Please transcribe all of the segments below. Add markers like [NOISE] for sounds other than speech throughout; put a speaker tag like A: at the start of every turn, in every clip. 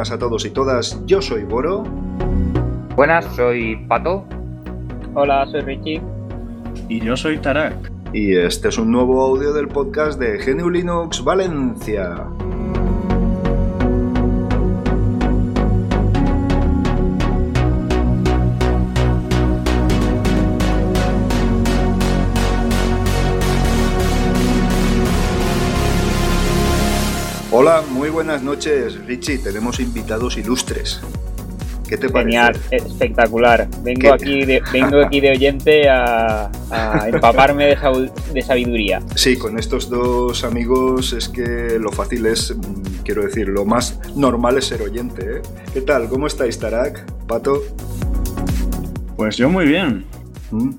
A: Buenas a todos y todas. Yo soy Boro.
B: Buenas, soy Pato.
C: Hola, soy Richie.
D: Y yo soy Tarak.
A: Y este es un nuevo audio del podcast de GNU Linux Valencia. Hola, muy buenas noches, Richie. Tenemos invitados ilustres. ¿Qué te parece?
C: Genial, espectacular. Vengo aquí, de, vengo aquí de oyente a, a empaparme de, sabiduría.
A: Sí, con estos dos amigos es que lo fácil es, mm, quiero decir, lo más normal es ser oyente. ¿eh? ¿Qué tal? ¿Cómo estáis, Tarak? Pato.
D: Pues yo muy bien.
A: ¿Mm?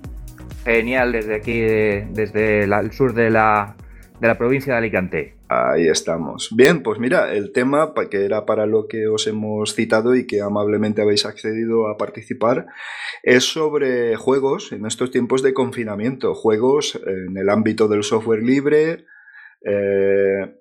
B: Genial, desde aquí, desde la- el sur de la, de la provincia de Alicante.
A: Ahí estamos. Bien, pues mira, el tema que era para lo que os hemos citado y que amablemente habéis accedido a participar es sobre juegos en estos tiempos de confinamiento, juegos en el ámbito del software libre, eh,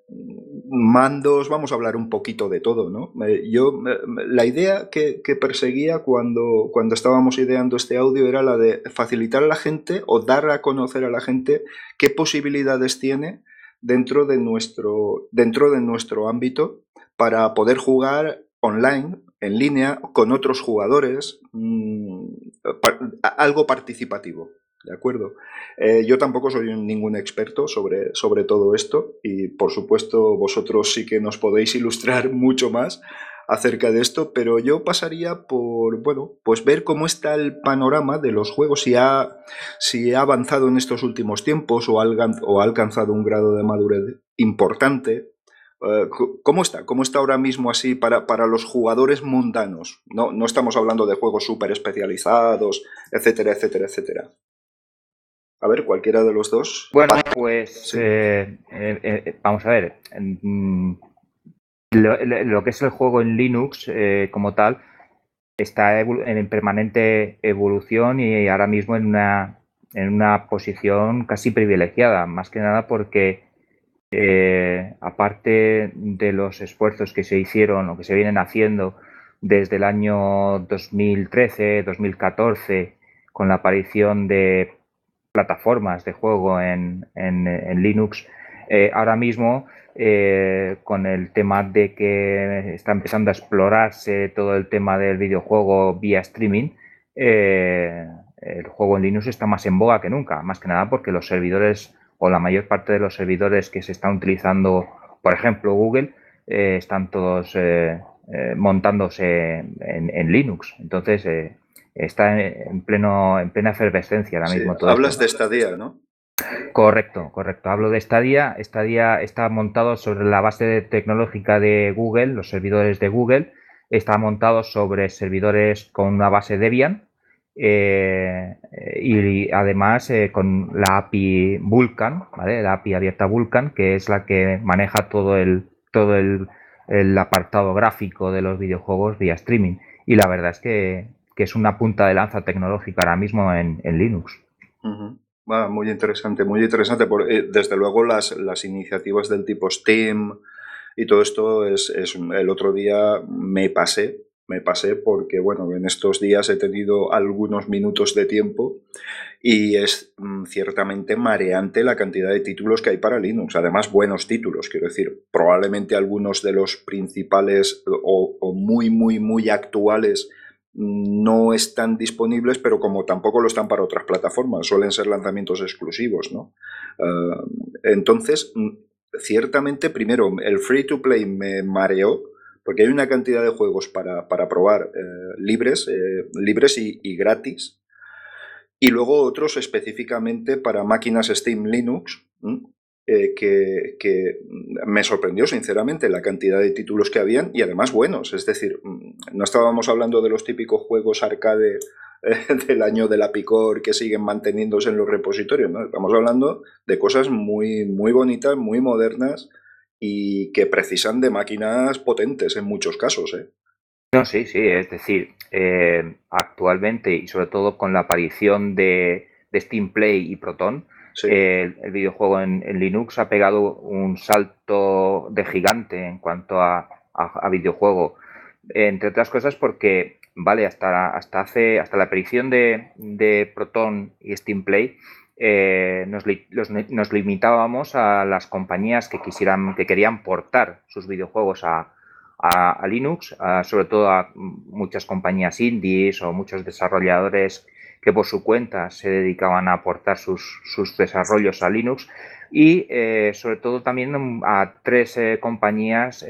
A: mandos, vamos a hablar un poquito de todo, ¿no? Yo, la idea que, que perseguía cuando, cuando estábamos ideando este audio era la de facilitar a la gente o dar a conocer a la gente qué posibilidades tiene dentro de nuestro, dentro de nuestro ámbito para poder jugar online, en línea, con otros jugadores, mm, algo participativo. ¿De acuerdo? Eh, yo tampoco soy ningún experto sobre, sobre todo esto y por supuesto vosotros sí que nos podéis ilustrar [LAUGHS] mucho más acerca de esto, pero yo pasaría por, bueno, pues ver cómo está el panorama de los juegos, si ha, si ha avanzado en estos últimos tiempos o ha, algan- o ha alcanzado un grado de madurez importante. Eh, ¿Cómo está? ¿Cómo está ahora mismo así para, para los jugadores mundanos? No, no estamos hablando de juegos súper especializados, etcétera, etcétera, etcétera. A ver, cualquiera de los dos.
B: Bueno,
A: Pa-
B: pues
A: Sí.
B: eh, eh, vamos a ver. mm, Lo, lo- que es el juego en Linux eh, como tal está en permanente evolución y ahora mismo en una, en una posición casi privilegiada, más que nada porque eh, aparte de los esfuerzos que se hicieron o que se vienen haciendo desde el año 2013, 2014, con la aparición de plataformas de juego en, en- en Linux, eh, ahora mismo eh, con el tema de que está empezando a explorarse todo el tema del videojuego vía streaming, eh, el juego en Linux está más en boga que nunca, más que nada porque los servidores o la mayor parte de los servidores que se están utilizando, por ejemplo Google, eh, están todos montándose en, en Linux. Entonces está en, en pleno en plena efervescencia ahora
A: Sí,
B: mismo. todo
A: hablas
B: esto.
A: de Stadia, ¿no?
B: Correcto, correcto. Hablo de Stadia. Stadia está montado sobre la base tecnológica de Google, los servidores de Google. Está montado sobre servidores con una base Debian eh, y además eh, con la API Vulkan, ¿vale? La API abierta Vulkan, que es la que maneja todo el todo el, apartado gráfico de los videojuegos vía streaming. Y la verdad es que, que es una punta de lanza tecnológica ahora mismo en, Linux.
A: Ah, muy interesante, muy interesante. Por- eh, desde luego las, las iniciativas del tipo Steam y todo esto es, es- el otro día me pasé, me pasé porque bueno, en estos días he tenido algunos minutos de tiempo y es mm, ciertamente mareante la cantidad de títulos que hay para Linux. Además, buenos títulos, quiero decir, probablemente algunos de los principales o, o muy, muy, muy actuales no están disponibles, pero como tampoco lo están para otras plataformas, suelen ser lanzamientos exclusivos, ¿no? Ah, entonces, mm, ciertamente, primero, el free to play me mareó, porque hay una cantidad de juegos para, para probar eh, libres, eh, libres y, gratis, y luego otros específicamente para máquinas Steam Linux, eh, que, que me sorprendió sinceramente la cantidad de títulos que habían y además buenos. Es decir, mm, no estábamos hablando de los típicos juegos arcade eh, [LAUGHS] del año de la Picor que siguen manteniéndose en los repositorios, ¿no? Estamos hablando de cosas muy, muy bonitas, muy modernas y que precisan de máquinas potentes en muchos casos, ¿eh?
B: No, sí, sí, es decir, eh, actualmente y sobre todo con la aparición de, de Steam Play y Proton,
A: Sí.
B: eh, el, el videojuego en, en Linux ha pegado un salto de gigante en cuanto a, a, videojuego. Entre otras cosas porque, vale, hasta, hasta, hace, hasta la aparición de, de Proton y Steam Play, eh, nos, nos, limitábamos a las compañías que quisieran, que querían portar sus videojuegos a, a, Linux, sobre todo a muchas compañías indies o muchos desarrolladores que por su cuenta se dedicaban a aportar sus, sus desarrollos a Linux. Y eh, sobre todo también a tres eh, compañías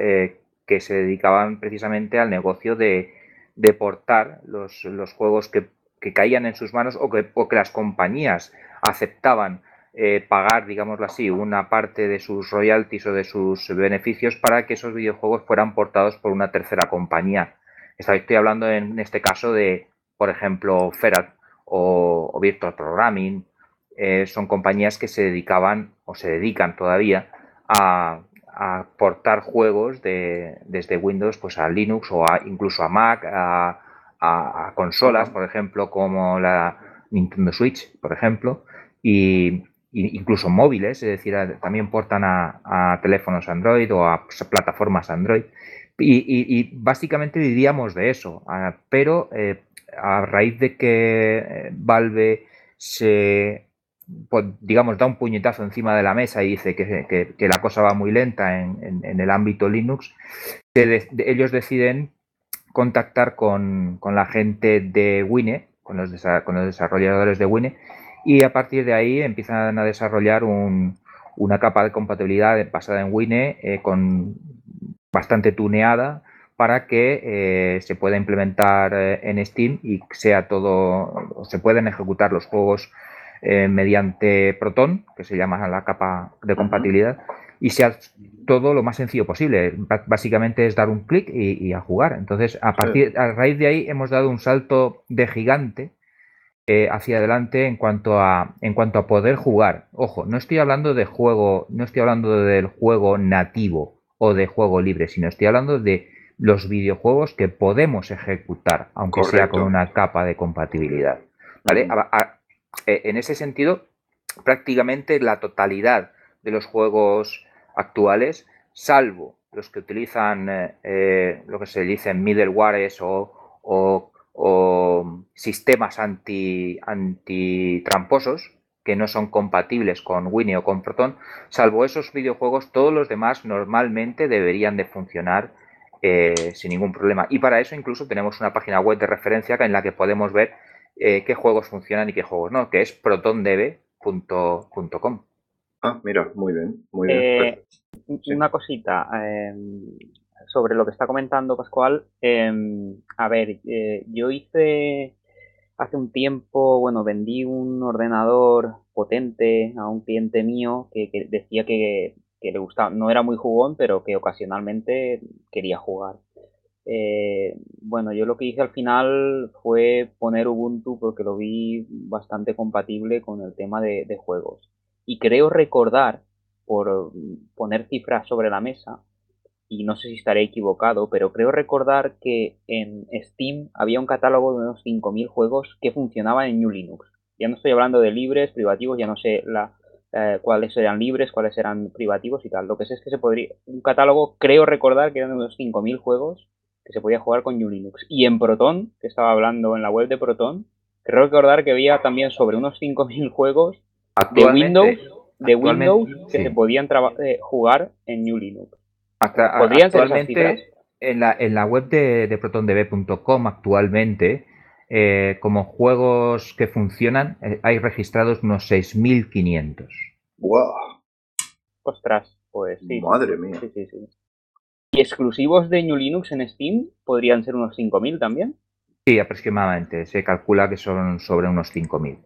B: que se dedicaban precisamente al negocio de, de portar los, los juegos que, que, caían en sus manos o que, o que las compañías aceptaban eh, pagar, digámoslo así, una parte de sus royalties o de sus beneficios para que esos videojuegos fueran portados por una tercera compañía. Estoy hablando en este caso de, por ejemplo, Ferat o, Virtual Programming. Eh, son compañías que se dedicaban o se dedican todavía a, portar juegos de, desde Windows pues a Linux o incluso a Mac, a, consolas, por ejemplo, como la Nintendo Switch, por ejemplo. Y, incluso móviles, es decir, también portan a, teléfonos Android o a plataformas Android. Y, básicamente diríamos de eso, pero eh, a raíz de que eh, Valve se, pues, digamos, da un puñetazo encima de la mesa y dice que, la cosa va muy lenta en, el ámbito Linux, ellos deciden contactar con, la gente de Wine, con los, con los desarrolladores de Wine, y a partir de ahí empiezan a desarrollar una capa de compatibilidad basada en Wine eh, con bastante tuneada para que eh, se pueda implementar eh, en Steam y sea todo, se pueden ejecutar los juegos mediante Proton, que se llama la capa de compatibilidad, y sea todo lo más sencillo posible. básicamente es dar un clic y, a jugar. Entonces, a partir, a raíz de ahí hemos dado un salto de gigante eh, hacia adelante en cuanto a en cuanto a poder jugar. Ojo, no estoy hablando de juego, no estoy hablando del juego nativo o de juego libre, sino estoy hablando de los videojuegos que podemos ejecutar, aunque sea con una capa de compatibilidad. ¿Vale? Eh, en ese sentido, prácticamente la totalidad de los juegos actuales, salvo los que utilizan eh, lo que se dice middlewares o, o o sistemas anti, antitramposos que no son compatibles con Winnie o con Proton, salvo esos videojuegos, todos los demás normalmente deberían de funcionar eh, sin ningún problema. Y para eso incluso tenemos una página web de referencia en la que podemos ver eh, qué juegos funcionan y qué juegos no, que es protondb.com.
A: Ah, mira, muy bien, muy bien. Eh,
C: una cosita, em, sobre lo que está comentando Pascual. Em, a ver, eh, yo hice hace un tiempo, bueno, vendí un ordenador potente a un cliente mío que, decía que, le gustaba, no era muy jugón, pero que ocasionalmente quería jugar. Eh, bueno, yo lo que hice al final fue poner Ubuntu porque lo vi bastante compatible con el tema de juegos. Y creo recordar, por poner cifras sobre la mesa, y no sé si estaré equivocado, pero creo recordar que en Steam había un catálogo de unos 5.000 juegos que funcionaban en New Linux. Ya no estoy hablando de libres, privativos, ya no sé la, eh, cuáles eran libres, cuáles eran privativos y tal. Lo que sé es que se podría, un catálogo, creo recordar que eran unos 5.000 juegos que se podía jugar con New Linux. Y en Proton, que estaba hablando en la web de Proton, creo recordar que había también sobre unos 5.000 [LAUGHS] juegos de Windows, de Windows que se podían eh, jugar en New Linux
B: actualmente, en la, en la web de, protondb.com actualmente, eh, como juegos que funcionan, eh, hay registrados unos 6.500.
A: ¡Wow!
C: Ostras, pues sí.
A: Madre mía.
C: Sí, sí, sí. ¿Y exclusivos de New Linux en Steam podrían ser unos 5.000 también?
B: Sí, aproximadamente. Se calcula que son sobre unos 5.000.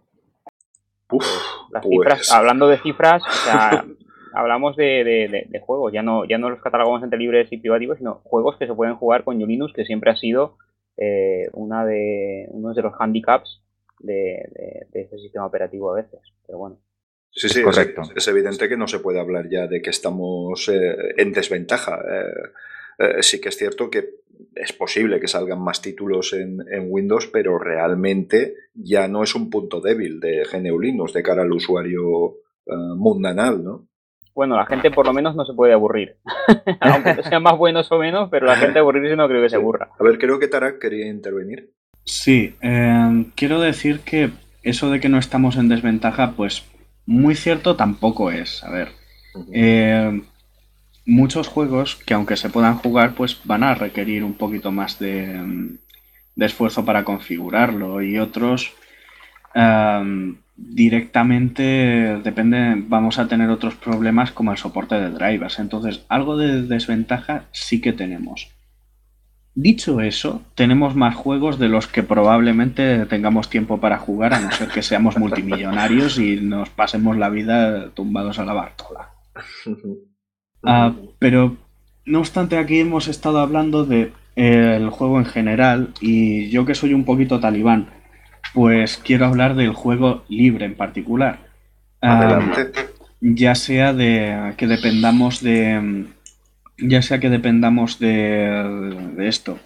C: Uf, las cifras, pues hablando de cifras, o sea, [LAUGHS] hablamos de, juegos, ya no, ya no los catalogamos entre libres y privativos, sino juegos que se pueden jugar con Linux, que siempre ha sido eh, una de, uno de los handicaps de, este sistema operativo a veces. Pero bueno.
A: Sí, sí, es, correcto. Es, evidente que no se puede hablar ya de que estamos eh, en desventaja. Eh, sí que es cierto que es posible que salgan más títulos en, en, Windows, pero realmente ya no es un punto débil de GNU Linux de cara al usuario mundanal, ¿no?
C: Bueno, la gente por lo menos no se puede aburrir. [LAUGHS] Aunque sean más buenos o menos, pero la gente aburrirse no creo que se aburra.
A: A ver, creo que Tarak quería intervenir.
D: Sí, eh, quiero decir que eso de que no estamos en desventaja, pues muy cierto tampoco es. A ver, eh, muchos juegos que aunque se puedan jugar, pues van a requerir un poquito más de, esfuerzo para configurarlo y otros em, directamente depende, vamos a tener otros problemas como el soporte de drivers. Entonces, algo de desventaja sí que tenemos. Dicho eso, tenemos más juegos de los que probablemente tengamos tiempo para jugar, a no ser que seamos multimillonarios y nos pasemos la vida tumbados a la Bartola. [LAUGHS] Ah, pero, no obstante, aquí hemos estado hablando de eh, el juego en general y yo que soy un poquito talibán, pues quiero hablar del juego libre en particular. ya sea de que dependamos de ya sea que dependamos de, de esto,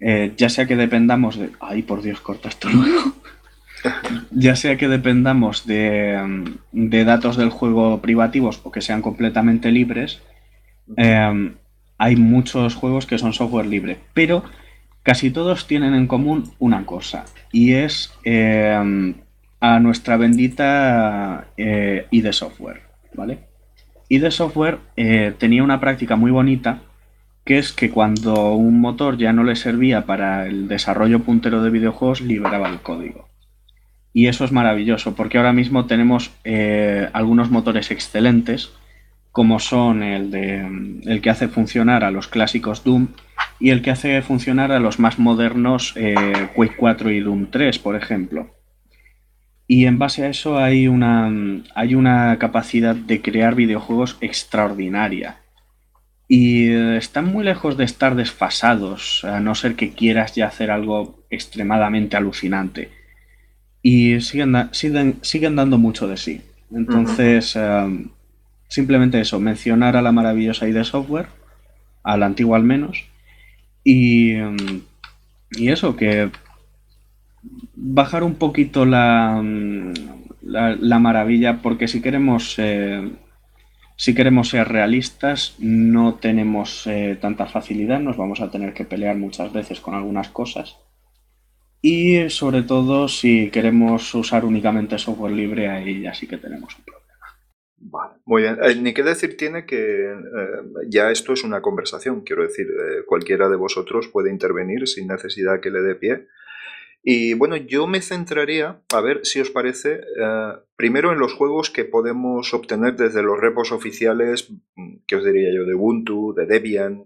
D: eh, ya sea que dependamos de... Ay, por Dios, corta esto luego. [LAUGHS] ya sea que dependamos de, de, datos del juego privativos o que sean completamente libres, eh, hay muchos juegos que son software libre, pero casi todos tienen en común una cosa, y es eh, a nuestra bendita eh, ID Software, ¿vale? ID Software eh, tenía una práctica muy bonita, que es que cuando un motor ya no le servía para el desarrollo puntero de videojuegos, liberaba el código. Y eso es maravilloso, porque ahora mismo tenemos eh, algunos motores excelentes, como son el, de, el que hace funcionar a los clásicos Doom y el que hace funcionar a los más modernos eh, Quake 4 y Doom 3, por ejemplo. Y en base a eso hay una, hay una capacidad de crear videojuegos extraordinaria. Y están muy lejos de estar desfasados, a no ser que quieras ya hacer algo extremadamente alucinante. Y siguen, siguen, siguen dando mucho de sí. Entonces, um, simplemente eso, mencionar a la maravillosa ID Software, a la antigua al menos, y, um, y eso, que bajar un poquito la, la, maravilla, porque si queremos, eh, si queremos ser realistas, no tenemos eh, tanta facilidad, nos vamos a tener que pelear muchas veces con algunas cosas. Y sobre todo, si queremos usar únicamente software libre, ahí ya sí que tenemos un problema.
A: Vale, muy bien. Eh, ni qué decir tiene que ya esto es una conversación, quiero decir, cualquiera de vosotros puede intervenir sin necesidad que le dé pie. Y bueno, yo me centraría, a ver si os parece, eh, primero en los juegos que podemos obtener desde los repos oficiales, mm, que os diría yo, de Ubuntu, de Debian,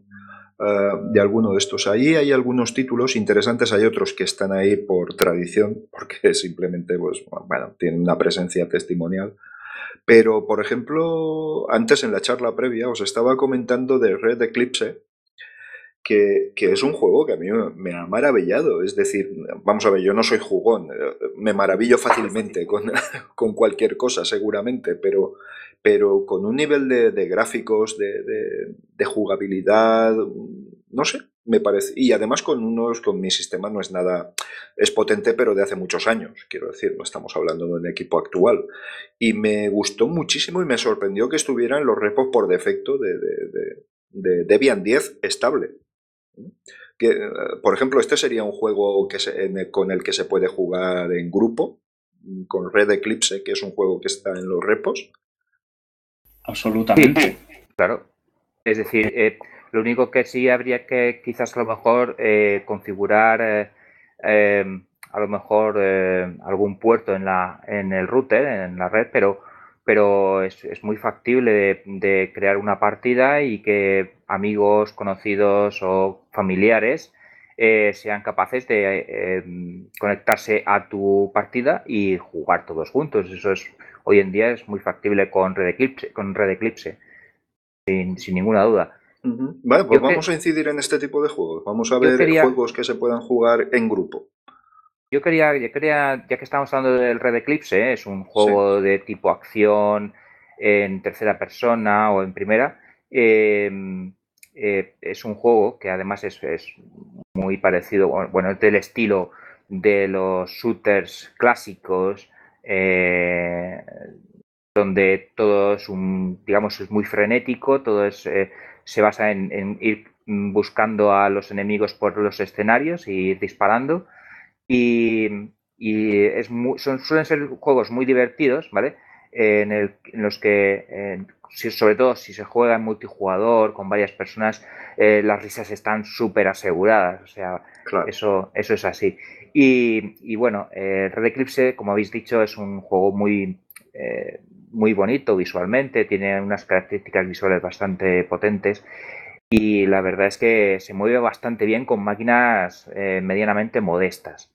A: eh, de alguno de estos. Ahí hay algunos títulos interesantes, hay otros que están ahí por tradición, [LAUGHS] porque simplemente, pues, bueno, tienen una presencia testimonial. Pero, por ejemplo, antes en la charla previa os estaba comentando de Red Eclipse, que, es un juego que a mí me ha maravillado. Es decir, vamos a ver, yo no soy jugón, me maravillo fácilmente [LAUGHS] con, [LAUGHS] con cualquier cosa seguramente, pero, pero con un nivel de, gráficos, de, de, jugabilidad, no sé, me parece. Y además con unos, con mi sistema no es nada, es potente, pero de hace muchos años, quiero decir, no estamos hablando de un equipo actual. Y me gustó muchísimo y me sorprendió que estuvieran los repos por defecto de, de Debian 10 estable. Que, eh, por ejemplo, este sería un juego que con el que se puede jugar en grupo, con Red Eclipse, que es un juego que está en los repos.
D: Absolutamente.
B: claro. Es decir, eh, lo único que sí habría que quizás a lo mejor eh, configurar a lo mejor algún puerto en, la, en el router, en la red, pero pero es, es muy factible de, crear una partida y que amigos, conocidos o familiares eh, sean capaces de em, conectarse a tu partida y jugar todos juntos. Eso es hoy en día es muy factible con Red Eclipse, con Red Eclipse sin, ninguna duda.
A: Vale, pues vamos a incidir en este tipo de juegos. Vamos a ver juegos que se puedan jugar en grupo.
B: Yo quería, yo quería, ya que estamos hablando del Red Eclipse, ¿eh? es un juego de tipo acción en tercera persona o en primera. Eh, es un juego que además es, muy parecido, bueno, es del estilo de los shooters clásicos, eh, donde todo es un, digamos, es muy frenético, todo es, eh, se basa en, ir buscando a los enemigos por los escenarios y ir disparando. Y, es son, suelen ser juegos muy divertidos, ¿vale? En, los que, sobre todo si se juega en multijugador con varias personas, eh, las risas están súper aseguradas. O sea, eso, eso es así. Y, bueno, eh, Red Eclipse, como habéis dicho, es un juego muy, eh, muy bonito visualmente, tiene unas características visuales bastante potentes y la verdad es que se mueve bastante bien con máquinas medianamente modestas.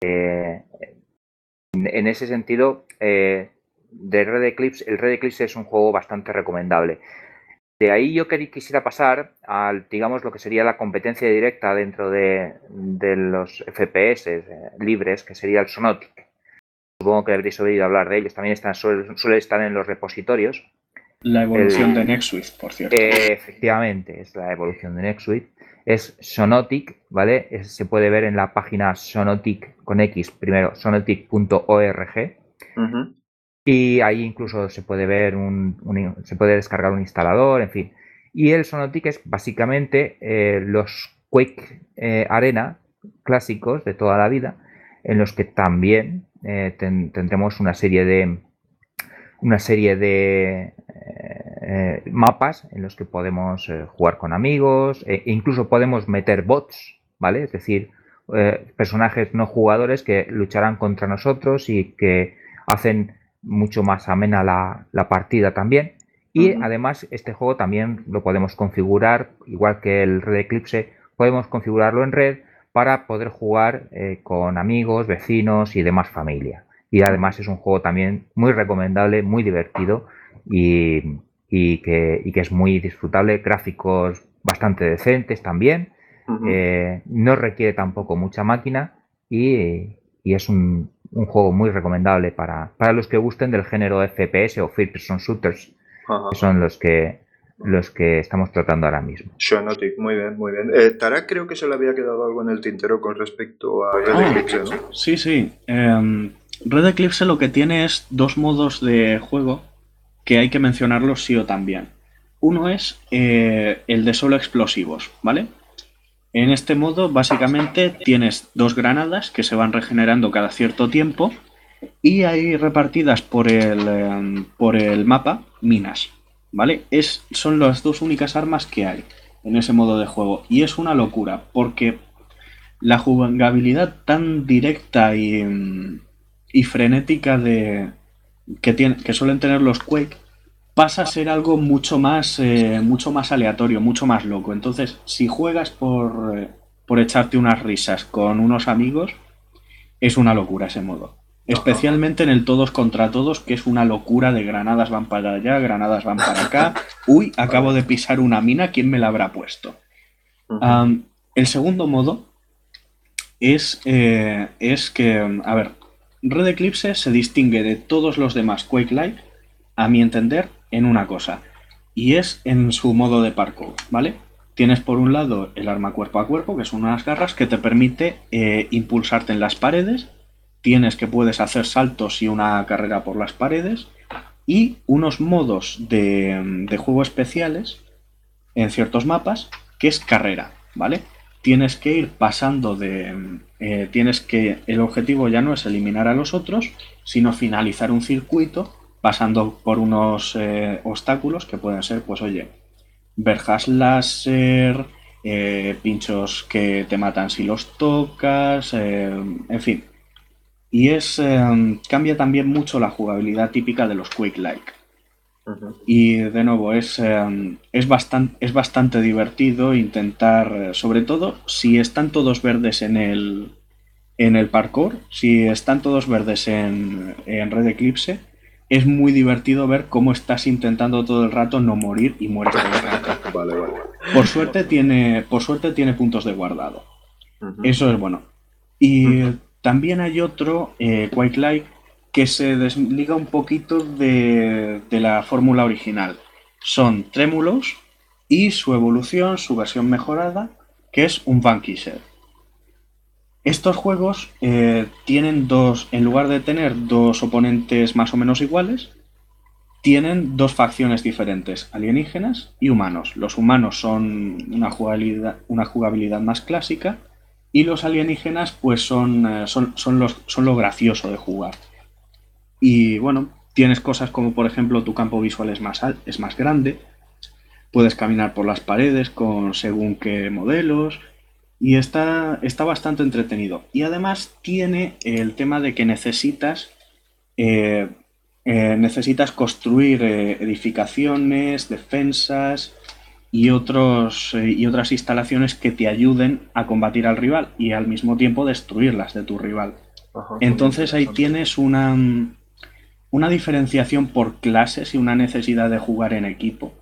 B: en ese sentido, de Red Eclipse, el Red Eclipse es un juego bastante recomendable. De ahí yo quisiera pasar al, digamos, lo que sería la competencia directa dentro de, los FPS eh, libres, que sería el Sonotic. Supongo que habréis oído hablar de ellos. También están, suele, estar en los repositorios.
D: La evolución de NextSuite, por cierto.
B: efectivamente, es la evolución de NextSuite. Es Sonotic, ¿vale? se puede ver en la página Sonotic con X, primero, sonotic.org. Y ahí incluso se puede ver un, se puede descargar un instalador, en fin. Y el Sonotic es básicamente eh, los Quake eh, Arena clásicos de toda la vida, en los que también eh, tendremos una serie de una serie de mapas en los que podemos jugar con amigos, e incluso podemos meter bots, ¿vale? Es decir, personajes no jugadores que lucharán contra nosotros y que hacen mucho más amena la, la partida también. Y además este juego también lo podemos configurar, igual que el Red Eclipse, podemos configurarlo en red para poder jugar eh, con amigos, vecinos y demás familia. Y además es un juego también muy recomendable, muy divertido y, y, que, y que, es muy disfrutable, gráficos bastante decentes también. Eh, no requiere tampoco mucha máquina y, y es un, un juego muy recomendable para, para, los que gusten del género FPS o First Person Shooters, que son los que los que estamos tratando ahora mismo.
A: Shonotic, muy bien, muy bien. Eh, Tara creo que se le había quedado algo en el tintero con respecto a Red ah, Eclipse, ¿no?
D: Sí, sí. Em, Red Eclipse lo que tiene es dos modos de juego que hay que mencionarlos sí o también. Uno es eh, el de solo explosivos, ¿vale? En este modo, básicamente, tienes dos granadas que se van regenerando cada cierto tiempo y hay repartidas por el, em, por el mapa minas, ¿vale? Es, son las dos únicas armas que hay en ese modo de juego y es una locura porque la jugabilidad tan directa y, em, y frenética de, que, que suelen tener los Quake pasa a ser algo mucho más, eh, mucho más aleatorio, mucho más loco. Entonces, si juegas por, eh, por echarte unas risas con unos amigos, es una locura ese modo. Especialmente en el todos contra todos, que es una locura de granadas van para allá, granadas van para acá. [LAUGHS] Uy, acabo de pisar una mina, ¿quién me la habrá puesto? el segundo modo es, eh, es que, a ver, Red Eclipse se distingue de todos los demás Quake-like, a mi entender, en una cosa, y es en su modo de parkour, ¿vale? Tienes por un lado el arma cuerpo a cuerpo, que son unas garras que te permite eh, impulsarte en las paredes, tienes que puedes hacer saltos y una carrera por las paredes, y unos modos de, juego especiales en ciertos mapas, que es carrera, ¿vale? Tienes que ir pasando de... Eh, tienes que... El objetivo ya no es eliminar a los otros, sino finalizar un circuito pasando por unos eh, obstáculos que pueden ser, pues oye, verjas láser, eh, pinchos que te matan si los tocas, eh, en fin. Y es cambia también mucho la jugabilidad típica de los Quick Like. Y de nuevo, es, es, bastante, es bastante divertido intentar, sobre todo si están todos verdes en el, en el parkour, si están todos verdes en, en Red Eclipse, es muy divertido ver cómo estás intentando todo el rato no morir y mueres todo el rato.
A: vale, vale.
D: Por suerte tiene, por suerte tiene puntos de guardado. Eso es bueno. Y también hay otro, eh, Quite Like, que se desliga un poquito de, de la fórmula original. Son trémulos y su evolución, su versión mejorada, que es un Vanquisher. Estos juegos eh, tienen dos, en lugar de tener dos oponentes más o menos iguales, tienen dos facciones diferentes, alienígenas y humanos. Los humanos son una jugabilidad, más clásica y los alienígenas pues son, eh, son, son, los, son lo gracioso de jugar. Y bueno, tienes cosas como por ejemplo tu campo visual es más, es más grande, puedes caminar por las paredes con según qué modelos y está, está bastante entretenido. Y además tiene el tema de que necesitas... Eh, eh, necesitas construir eh, edificaciones, defensas y, otros, eh, y otras instalaciones que te ayuden a combatir al rival y al mismo tiempo destruirlas de tu rival. Entonces ahí tienes una, una diferenciación por clases y una necesidad de jugar en equipo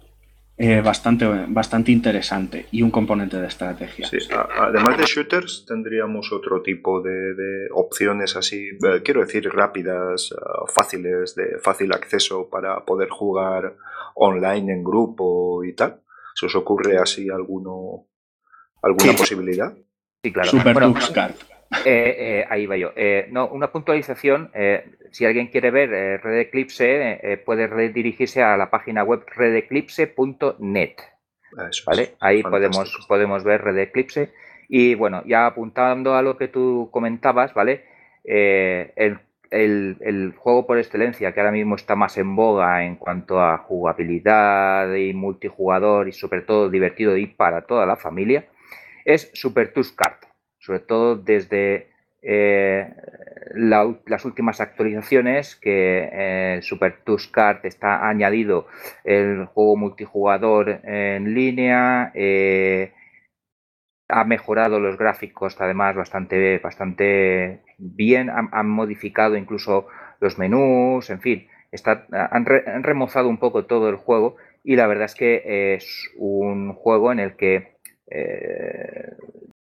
D: eh, bastante, bastante interesante y un componente de estrategia.
A: Sí, además de shooters, tendríamos otro tipo de, opciones así, eh, quiero decir, rápidas, eh, fáciles, de fácil acceso para poder jugar online en grupo y tal. ¿Se os ocurre así alguno, alguna posibilidad?
B: Sí, claro.
D: Super
B: bueno,
C: Eh,
B: eh, ahí va yo. Eh, no, una puntualización. si alguien quiere ver Red Eclipse, puede redirigirse a la página web redeclipse.net. ¿vale? Ahí podemos, podemos ver Red Eclipse. Y bueno, ya apuntando a lo que tú comentabas, ¿vale? El, el, juego por excelencia que ahora mismo está más en boga en cuanto a jugabilidad y multijugador y sobre todo divertido y para toda la familia es Super Tusk Kart sobre todo desde eh, las últimas actualizaciones que eh, Super Tusk Kart está añadido el juego multijugador en línea, eh, ha mejorado los gráficos además bastante, bastante bien, han, modificado incluso los menús, en fin, está, han, remozado un poco todo el juego y la verdad es que es un juego en el que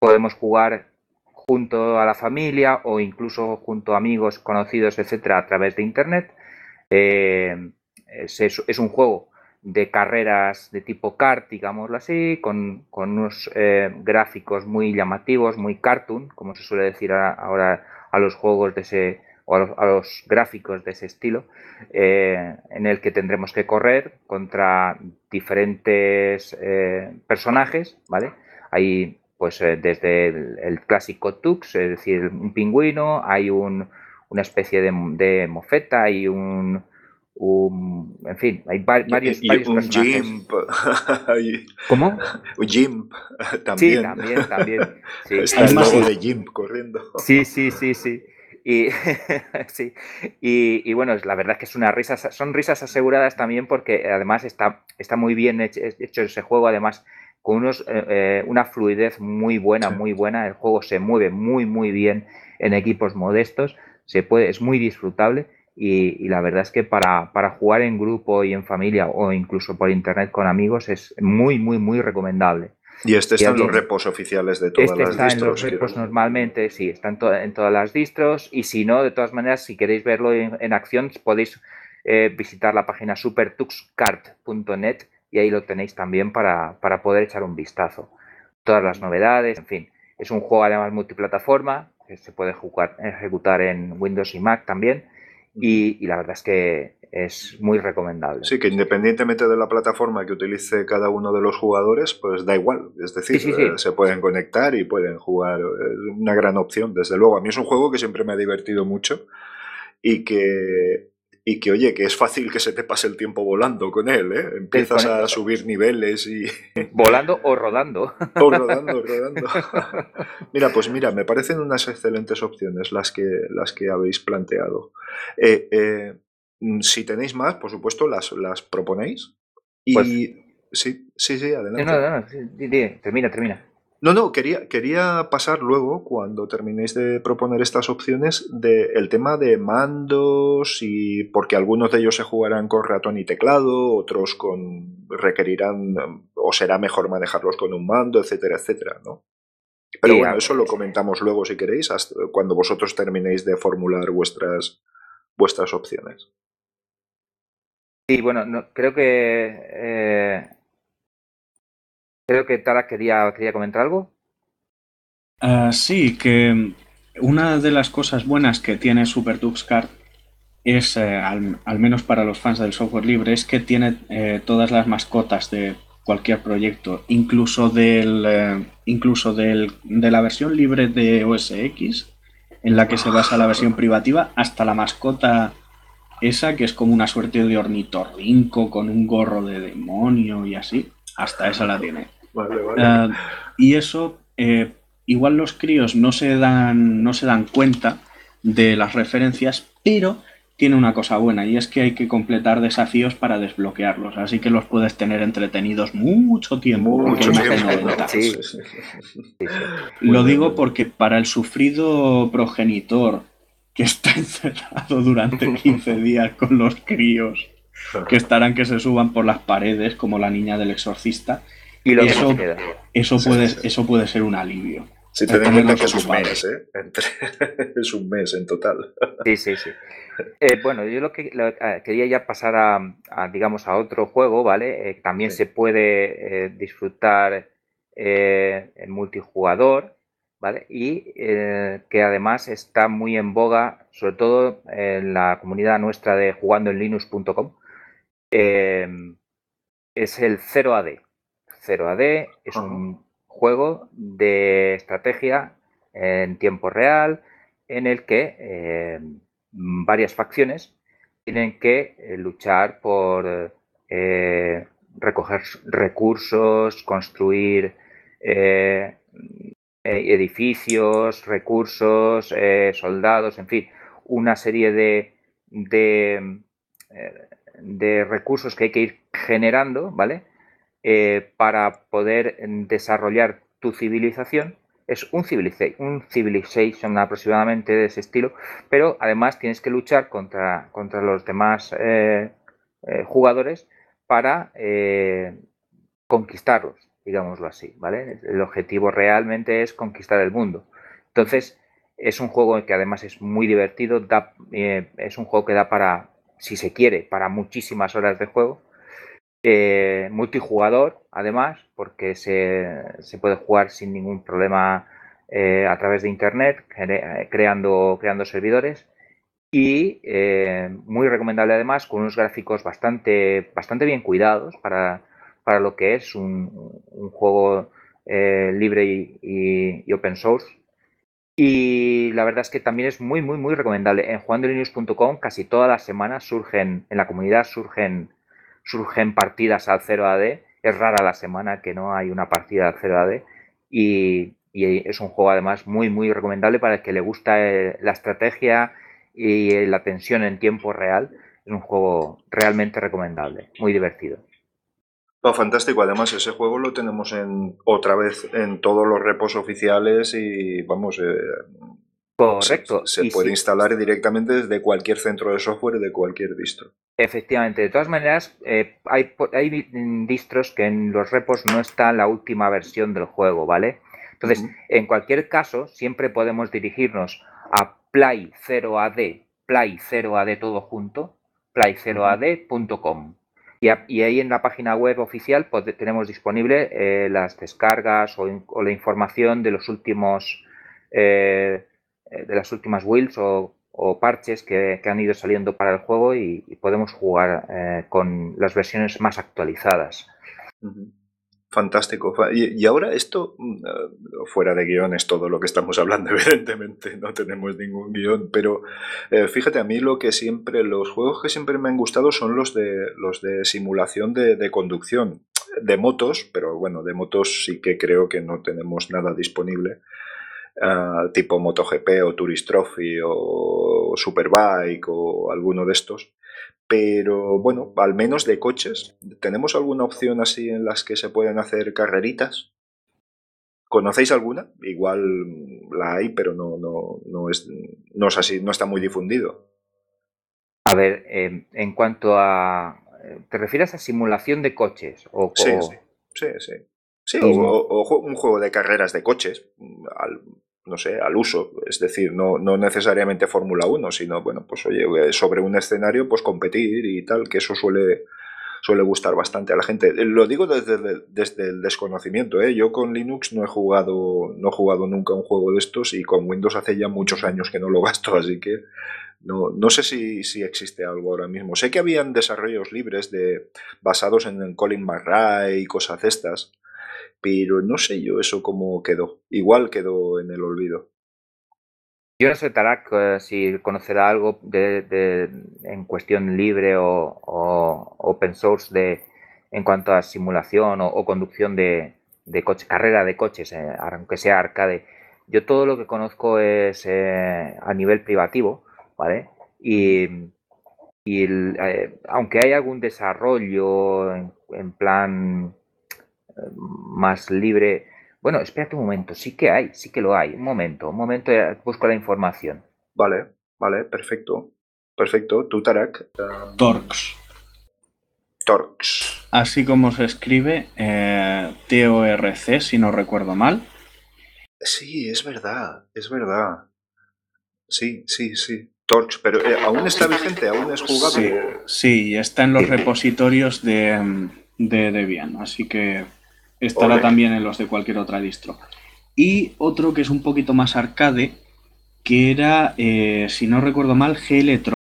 B: podemos jugar junto a la familia o incluso junto a amigos conocidos, etcétera, a través de internet. Eh, es, un juego de carreras de tipo kart, digámoslo así, con, unos eh, gráficos muy llamativos, muy cartoon, como se suele decir ahora a los juegos de ese o a los, gráficos de ese estilo, eh, en el que tendremos que correr contra diferentes personajes, ¿vale? Hay pues eh, desde el, clásico Tux, es decir, un pingüino, hay una especie de, mofeta, hay un, en fin, hay varios,
A: y, un Jimp. [LAUGHS]
B: ¿Cómo?
A: Un Jimp también.
B: Sí, también, también. Sí.
A: Está el de corriendo.
B: Sí, sí, sí, sí. Y, [LAUGHS] sí. Y, bueno, la verdad es que es una risa, son risas aseguradas también porque además está, está muy bien hecho ese juego, además con unos, eh, eh, una fluidez muy buena, muy buena. El juego se mueve muy, muy bien en equipos modestos. Se puede, es muy disfrutable y, la verdad es que para, para, jugar en grupo y en familia o incluso por internet con amigos es muy, muy, muy recomendable.
A: Y este está en los repos oficiales de todas
B: este
A: las
B: está
A: distros.
B: En los repos normalmente, sí, está en, en, todas las distros. Y si no, de todas maneras, si queréis verlo en, acción, podéis eh, visitar la página supertuxcart.net y ahí lo tenéis también para, poder echar un vistazo. Todas las novedades, en fin. Es un juego además multiplataforma, que se puede jugar, ejecutar en Windows y Mac también. Y, la verdad es que es muy recomendable.
A: Sí, que independientemente de la plataforma que utilice cada uno de los jugadores, pues da igual. Es decir, eh, se pueden conectar y pueden jugar. Es una gran opción, desde luego. A mí es un juego que siempre me ha divertido mucho y que y que oye, que es fácil que se te pase el tiempo volando con él, ¿eh? Empiezas a subir niveles y... [LAUGHS]
B: Volando o rodando.
A: O rodando, rodando. [LAUGHS] mira, pues mira, me parecen unas excelentes opciones las que, las que habéis planteado. Eh, eh, si tenéis más, por supuesto, las, las proponéis. Y... Pues sí, sí, sí, adelante.
B: No, no, no, termina, termina.
A: No, no, quería, quería pasar luego, cuando terminéis de proponer estas opciones, del tema de mandos y porque algunos de ellos se jugarán con ratón y teclado, otros con requerirán o será mejor manejarlos con un mando, etcétera, etcétera, ¿no? Pero bueno, eso lo comentamos luego si queréis, cuando vosotros terminéis de formular vuestras, vuestras opciones.
B: Sí, bueno, creo que eh, Creo que Tara quería, quería comentar algo.
D: Ah, sí, que una de las cosas buenas que tiene Super Kart es, eh, al, menos para los fans del software libre, es que tiene eh, todas las mascotas de cualquier proyecto, incluso del eh, incluso del, de la versión libre de OS X, en la que se basa la versión privativa, hasta la mascota esa que es como una suerte de ornitorrinco con un gorro de demonio y así, hasta esa la tiene. Y eso, igual los críos no se dan, no se dan cuenta de las referencias, pero tiene una cosa buena y es que hay que completar desafíos para desbloquearlos, así que los puedes tener entretenidos mucho tiempo. Mucho Lo digo porque para el sufrido progenitor que está [LAUGHS] encerrado durante 15 días con los críos, que estarán que se suban por las paredes como la niña del exorcista, y eso, eso, puede, eso puede ser un alivio.
A: Si te en cuenta que es un mes, ¿eh? [LAUGHS] es un mes en total.
B: Sí, sí, sí. Eh, bueno, yo lo que eh, quería ya pasar a, digamos, a otro juego, ¿vale? Eh, también se puede disfrutar en multijugador, ¿vale? Y que además está muy en boga, sobre todo en la comunidad nuestra de jugandoenlinux.com. es el 0AD. 0AD es un juego de estrategia en tiempo real en el que varias facciones tienen que eh, luchar por eh, recoger recursos, construir eh, edificios, recursos, soldados, en fin, una serie de, de, de, recursos que hay que ir generando, ¿vale? Para poder desarrollar tu civilización es un civilization, aproximadamente de ese estilo, pero además tienes que luchar contra, contra los demás eh, eh, jugadores para eh, conquistarlos, digámoslo así, ¿vale? El objetivo realmente es conquistar el mundo. Entonces, es un juego que además es muy divertido, es un juego que da para, si se quiere, para muchísimas horas de juego eh, multijugador, además, porque se, puede jugar sin ningún problema eh, a través de Internet, creando, servidores. Y eh, muy recomendable además, con unos gráficos bastante, bien cuidados para, lo que es un, juego libre y, open source. Y la verdad es que también es muy, muy, muy recomendable. En jugandolinux.com casi todas las semanas surgen, en la comunidad surgen surgen partidas al 0 AD. Es rara la semana que no hay una partida al 0 AD. Y, es un juego además muy, muy recomendable para el que le gusta eh, la estrategia y la tensión en tiempo real. Es un juego realmente recomendable, muy divertido.
A: fantástico, además ese juego lo tenemos en otra vez en todos los repos oficiales y vamos, eh,
B: Correcto.
A: Se, puede instalar directamente desde cualquier centro de software de cualquier distro.
B: Efectivamente, de todas maneras, eh, hay, hay, distros que en los repos no está la última versión del juego, ¿vale? Entonces, en cualquier caso, siempre podemos dirigirnos a play0ad, play0ad todo junto, play0ad.com. Y, y, ahí en la página web oficial pues, tenemos disponible eh, las descargas o, la información de los últimos eh, de las últimas builds o o parches que, han ido saliendo para el juego y, podemos jugar eh, con las versiones más actualizadas.
A: Fantástico. Y, ahora esto, mm, eh, fuera de guion, es todo lo que estamos hablando, [LAUGHS] evidentemente, no tenemos ningún guion, pero eh, fíjate, a mí lo que siempre, los juegos que siempre me han gustado son los de, los de simulación de conducción, de motos, pero bueno, de motos sí que creo que no tenemos nada disponible. Tipo MotoGP o Tourist Trophy o Superbike o alguno de estos. Pero bueno, al menos de coches, ¿tenemos alguna opción así en las que se pueden hacer carreritas? ¿Conocéis alguna? Igual la hay, pero no, no, no, es, no es así, no está muy difundido.
B: A ver, en cuanto a. ¿Te refieres a simulación de coches? O,
A: sí, sí, sí, sí. O, un juego de carreras de coches, al, no sé, al uso, es decir, no, no necesariamente Fórmula 1, sino, bueno, pues oye, eh, sobre un escenario, pues competir y tal, que eso suele, suele gustar bastante a la gente. Eh, lo digo desde, desde el desconocimiento, ¿eh? Yo con Linux no he jugado, no he jugado nunca un juego de estos y con Windows hace ya muchos años que no lo [LAUGHS] gasto, así que No, no sé si, si, existe algo ahora mismo. Sé que habían desarrollos libres de, basados en, Colin McRae y cosas de estas, pero no sé yo eso cómo quedó. Igual quedó en el olvido.
B: Yo no sé, Tarak, eh, si conocerá algo de, en cuestión libre o, open source de, en cuanto a simulación o, conducción de, de coche, carrera de coches, eh, aunque sea arcade. Yo todo lo que conozco es eh, a nivel privativo, ¿vale? Y, eh, aunque hay algún desarrollo en, plan más libre, bueno, espérate un momento, sí que hay, sí que lo hay. Un momento, un momento, busco la información.
A: Vale, vale, perfecto. Perfecto. ¿Tú, Tarak?
D: Torx.
A: Torx.
D: Así como se escribe, eh, T-O-R-C, si no recuerdo mal.
A: Sí, es verdad, es verdad. Sí, sí, sí. Torch, pero eh, aún está vigente, aún es jugable.
D: Sí, está en los repositorios de, Debian, así que estará también en los de cualquier otra distro. Y otro que es un poquito más arcade, que era, eh, si no recuerdo mal, G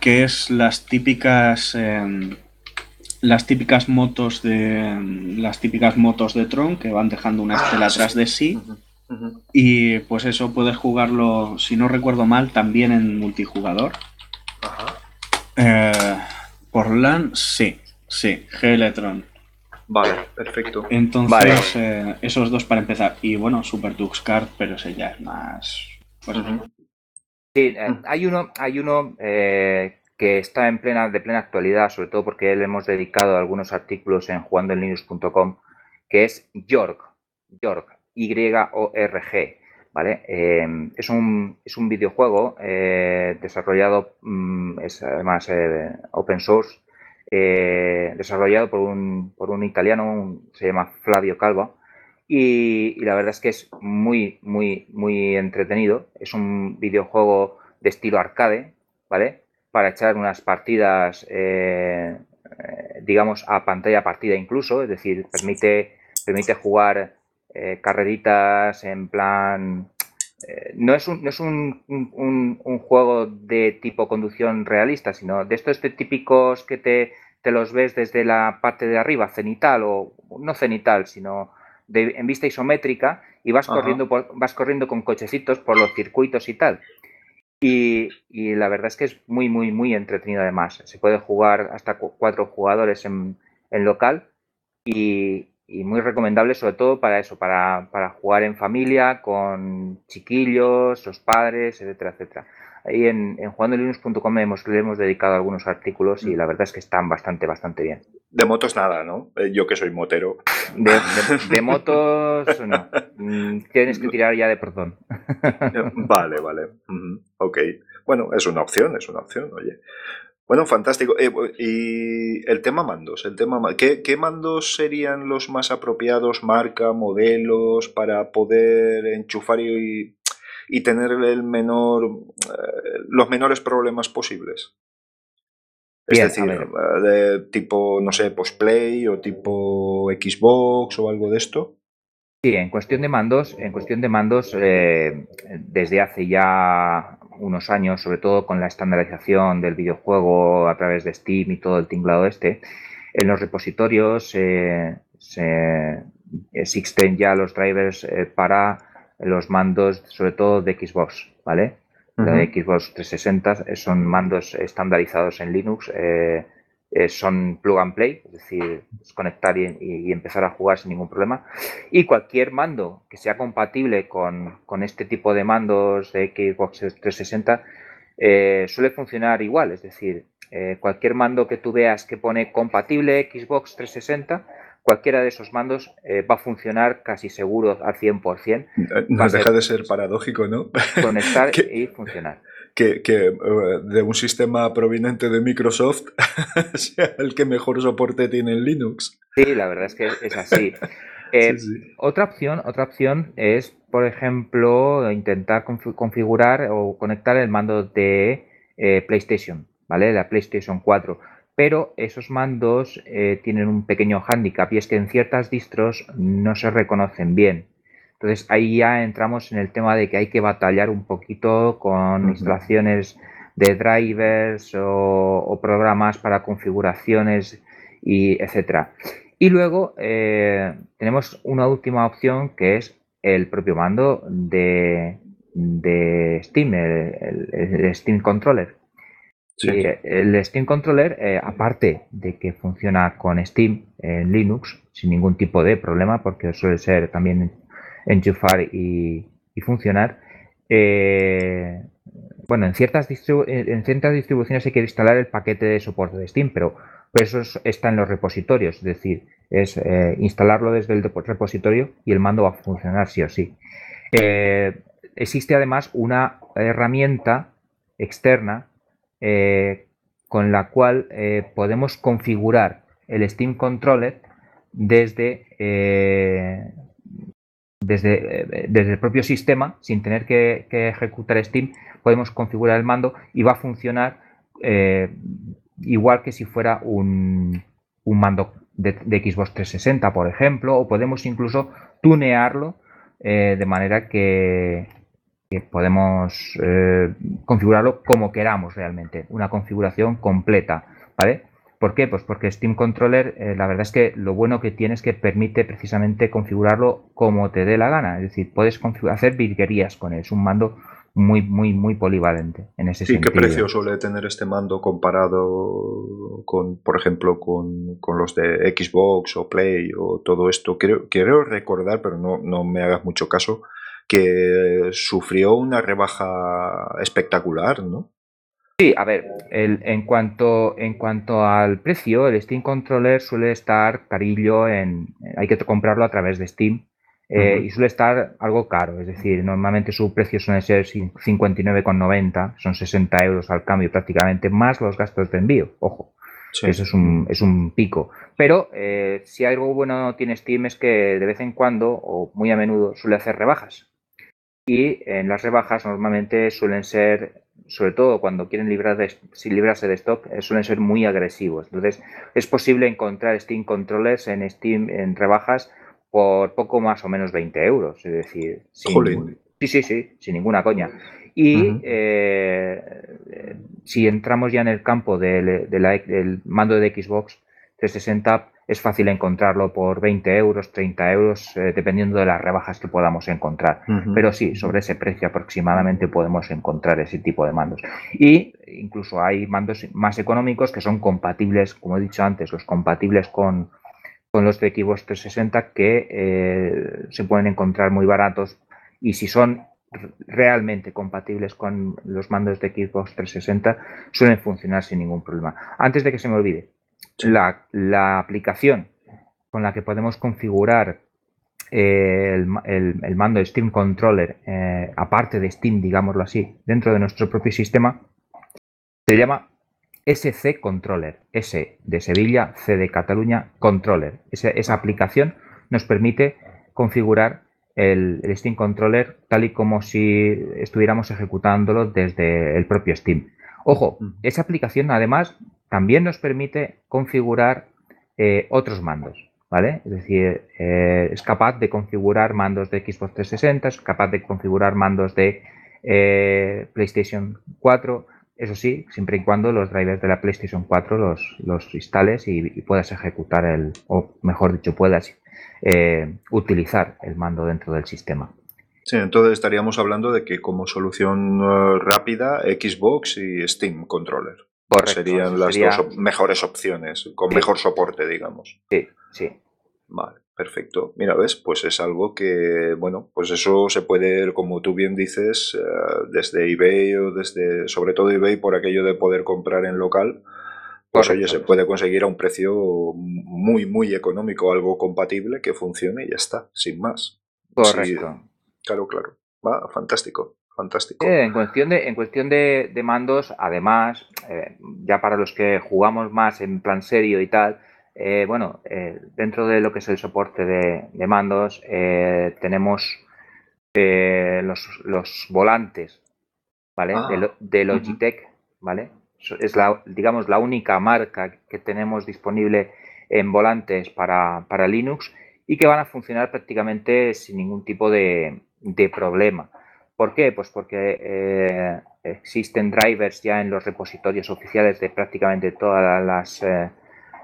D: que es las típicas em, las típicas motos de em, las típicas motos de Tron que van dejando una estela ah, atrás de sí. Y pues eso puedes jugarlo si no recuerdo mal también en multijugador. Eh, por LAN sí sí G-Electron
A: Vale, perfecto.
D: Entonces, eh, esos dos para empezar. Y bueno, Super Tux Card, pero ese ya es más. Pues,
B: Sí, eh, mm. hay uno, hay uno eh, que está en plena, de plena actualidad, sobre todo porque le hemos dedicado algunos artículos en jugandoenlinux.com, que es York, York, Y-O-R-G, ¿vale? Em, es, un, es un videojuego eh, desarrollado, mm, es además open source, desarrollado por un, por un italiano, se llama Flavio Calvo, y, la verdad es que es muy, muy, muy entretenido. Es un videojuego de estilo arcade, ¿vale? Para echar unas partidas, eh, eh, digamos, a pantalla partida incluso, es decir, permite, permite jugar eh, carreritas en plan... no es, un, no es un, un, juego de tipo conducción realista, sino de estos típicos que te, te los ves desde la parte de arriba, cenital o no cenital, sino en vista isométrica y vas corriendo, vas corriendo con cochecitos por los circuitos y tal. Y, la verdad es que es muy, muy, muy entretenido además. Se puede jugar hasta cuatro jugadores en, local y, muy recomendable sobre todo para eso, para, para jugar en familia, con chiquillos, los padres, etcétera, etcétera. Ahí en, en jugandolinux.com hemos, le hemos dedicado algunos artículos y mm. la verdad es que están bastante, bastante bien.
A: De motos nada, ¿no? Eh, yo que soy motero.
B: De, [LAUGHS] motos no. Mm, tienes que tirar ya de perdón.
A: Vale, vale. Ok. Bueno, es una opción, es una opción, oye. Bueno, fantástico. Eh, y el tema mandos, el tema ¿qué, ¿qué, mandos serían los más apropiados, marca, modelos, para poder enchufar y y tener el menor, eh, los menores problemas posibles. Es decir, eh, de tipo, no sé, postplay o tipo Xbox o algo de esto.
B: Sí, en cuestión de mandos, en cuestión de mandos, eh, desde hace ya unos años, sobre todo con la estandarización del videojuego a través de Steam y todo el tinglado este, en los repositorios se existen ya los drivers para los mandos, sobre todo de Xbox, ¿vale? De Xbox 360 eh, son mandos estandarizados en Linux, eh, eh, son plug and play, es decir, conectar y, empezar a jugar sin ningún problema. Y cualquier mando que sea compatible con, este tipo de mandos de Xbox 360 suele funcionar igual, es decir, cualquier mando que tú veas que pone compatible Xbox 360 cualquiera de esos mandos eh, va a funcionar casi seguro al 100%.
A: No deja de ser paradójico, ¿no?
B: Conectar [LAUGHS] y funcionar.
A: Que, eh, de un sistema proveniente de Microsoft [LAUGHS] sea el que mejor soporte tiene en Linux.
B: Sí, la verdad es que es así. [LAUGHS] Eh, otra opción, otra opción es, por ejemplo, intentar configurar o conectar el mando de PlayStation, ¿vale? La PlayStation 4 pero esos mandos eh, tienen un pequeño hándicap y es que en ciertas distros no se reconocen bien. Entonces ahí ya entramos en el tema de que hay que batallar un poquito con instalaciones de drivers o, programas para configuraciones y etcétera. Y luego eh, tenemos una última opción que es el propio mando de, Steam, el, Steam Controller. el Steam Controller, eh, aparte de que funciona con Steam en Linux sin ningún tipo de problema, porque suele ser también enchufar y, funcionar. Eh, bueno, en ciertas, en ciertas distribuciones hay que instalar el paquete de soporte de Steam, pero eso está en los repositorios, es decir, es eh, instalarlo desde el repositorio y el mando va a funcionar sí o sí. Eh, existe además una herramienta externa con la cual podemos configurar el Steam Controller desde desde, eh, desde el propio sistema, sin tener que, ejecutar Steam, podemos configurar el mando y va a funcionar eh, igual que si fuera un, mando de, Xbox 360, por ejemplo, o podemos incluso tunearlo eh, de manera que podemos configurarlo como queramos realmente, una configuración completa, ¿vale? ¿Por qué? Pues porque Steam Controller, eh, la verdad es que lo bueno que tiene es que permite precisamente configurarlo como te dé la gana. Es decir, puedes hacer virguerías con él. Es un mando muy, muy, muy polivalente en ese sentido.
A: ¿Y qué precio suele tener este mando comparado con, por ejemplo, con, los de Xbox o Play o todo esto? Creo, quiero recordar, pero no, no me hagas mucho caso, que sufrió una rebaja espectacular, ¿no?
B: Sí, a ver, en, cuanto, en cuanto al precio, el Steam Controller suele estar carillo en. Hay que comprarlo a través de Steam. Eh, y suele estar algo caro, es decir, normalmente su precio suele ser 59,90, son 60 euros al cambio prácticamente, más los gastos de envío, ojo, eso es un, es un pico. Pero eh, si algo bueno tiene Steam es que de vez en cuando, o muy a menudo, suele hacer rebajas. Y en las rebajas normalmente suelen ser sobre todo cuando quieren librar de, librarse de stock, eh, suelen ser muy agresivos. Entonces, es posible encontrar Steam Controllers en Steam en rebajas por poco más o menos 20 euros. Es decir, sin, sí, sí, sí, sin ninguna coña. Y eh, si entramos ya en el campo del mando de Xbox 360, es fácil encontrarlo por 20 euros, 30 euros, eh, dependiendo de las rebajas que podamos encontrar. Pero sí, sobre ese precio aproximadamente podemos encontrar ese tipo de mandos. Y incluso hay mandos más económicos que son compatibles, como he dicho antes, los compatibles con, los de Xbox 360 que eh, se pueden encontrar muy baratos y si son realmente compatibles con los mandos de Xbox 360 suelen funcionar sin ningún problema. Antes de que se me olvide, la, aplicación con la que podemos configurar eh, el, mando de Steam Controller, eh, aparte de Steam, digámoslo así, dentro de nuestro propio sistema, se llama SC Controller. S de Sevilla, C de Cataluña, Controller. Esa, aplicación nos permite configurar el, el, Steam Controller tal y como si estuviéramos ejecutándolo desde el propio Steam. Ojo, esa aplicación además también nos permite configurar eh, otros mandos, ¿vale? Es decir, eh, es capaz de configurar mandos de Xbox 360, es capaz de configurar mandos de eh, PlayStation 4, eso sí, siempre y cuando los drivers de la PlayStation 4 los, los instales y, puedas ejecutar el, o mejor dicho, puedas utilizar el mando dentro del sistema.
A: Sí, entonces estaríamos hablando de que como solución rápida, Xbox y Steam Controller serían las dos mejores opciones, con mejor soporte, digamos.
B: Sí, sí.
A: Vale, perfecto. Mira, ves, pues es algo que, bueno, pues eso se puede, como tú bien dices, eh, desde eBay o desde, sobre todo eBay, por aquello de poder comprar en local, pues oye, se puede conseguir a un precio muy, muy económico, algo compatible que funcione y ya está, sin más.
B: Correcto.
A: claro, claro. Va, fantástico fantástico.
B: en cuestión de, en cuestión de, mandos, además, eh, ya para los que jugamos más en plan serio y tal, eh, bueno, eh, dentro de lo que es el soporte de, mandos, tenemos los, volantes, ¿vale? de, ah, Logitech, ¿vale? Es la, digamos, la única marca que tenemos disponible en volantes para, para Linux y que van a funcionar prácticamente sin ningún tipo de, problema. ¿Por qué? Pues porque eh, existen drivers ya en los repositorios oficiales de prácticamente todas las eh,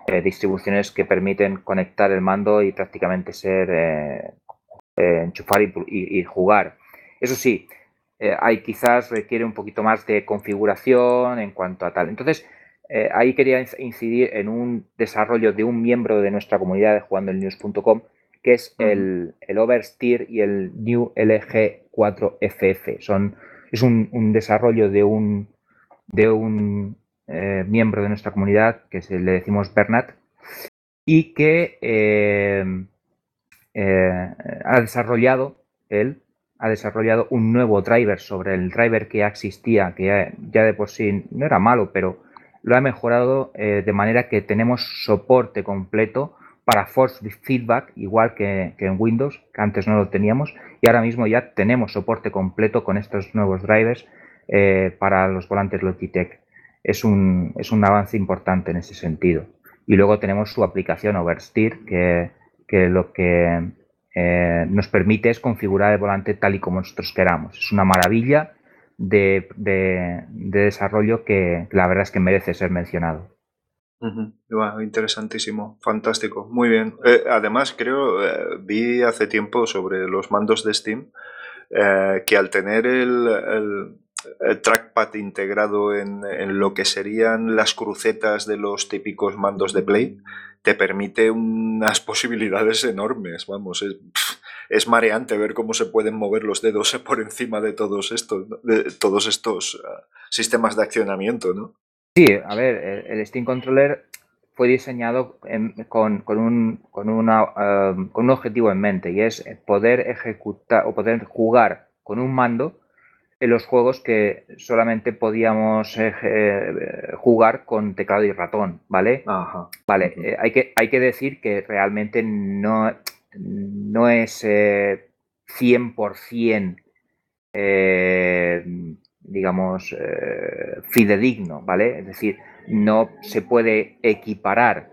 B: eh, distribuciones que permiten conectar el mando y prácticamente ser enchufar y, jugar. Eso sí, hay quizás requiere un poquito más de configuración en cuanto a tal. Entonces, ahí quería incidir en un desarrollo de un miembro de nuestra comunidad de jugandoelnews.com que es el, el Oversteer y el New LG4FF. Son, es un, desarrollo de un, de un eh, miembro de nuestra comunidad, que le decimos Bernat, y que eh, eh, ha desarrollado él ha desarrollado un nuevo driver sobre el driver que ya existía, que ya, de por sí no era malo, pero lo ha mejorado de manera que tenemos soporte completo para force feedback, igual que, en Windows, que antes no lo teníamos, y ahora mismo ya tenemos soporte completo con estos nuevos drivers eh, para los volantes Logitech. Es un, es un avance importante en ese sentido. Y luego tenemos su aplicación Oversteer, que, que lo que eh, nos permite es configurar el volante tal y como nosotros queramos. Es una maravilla de, de desarrollo que la verdad es que merece ser mencionado
A: interesantísimo, fantástico, muy bien. Eh, además, creo, eh, vi hace tiempo sobre los mandos de Steam eh, que al tener el, trackpad integrado en, lo que serían las crucetas de los típicos mandos de Play, te permite unas [LAUGHS] posibilidades enormes. Vamos, es, es mareante ver cómo se pueden mover los dedos [LAUGHS] por encima de todos estos, de todos estos sistemas de accionamiento, ¿no?
B: Sí, a ver, el, Steam Controller fue diseñado con, un, con, um, con un objetivo en mente y es poder ejecutar o poder jugar con un mando en los juegos que solamente podíamos eh, jugar con teclado y ratón, ¿vale? Ajá. Vale, eh, hay, que, hay que decir que realmente no, no es 100% eh, digamos, eh, fidedigno, ¿vale? Es decir, no se puede equiparar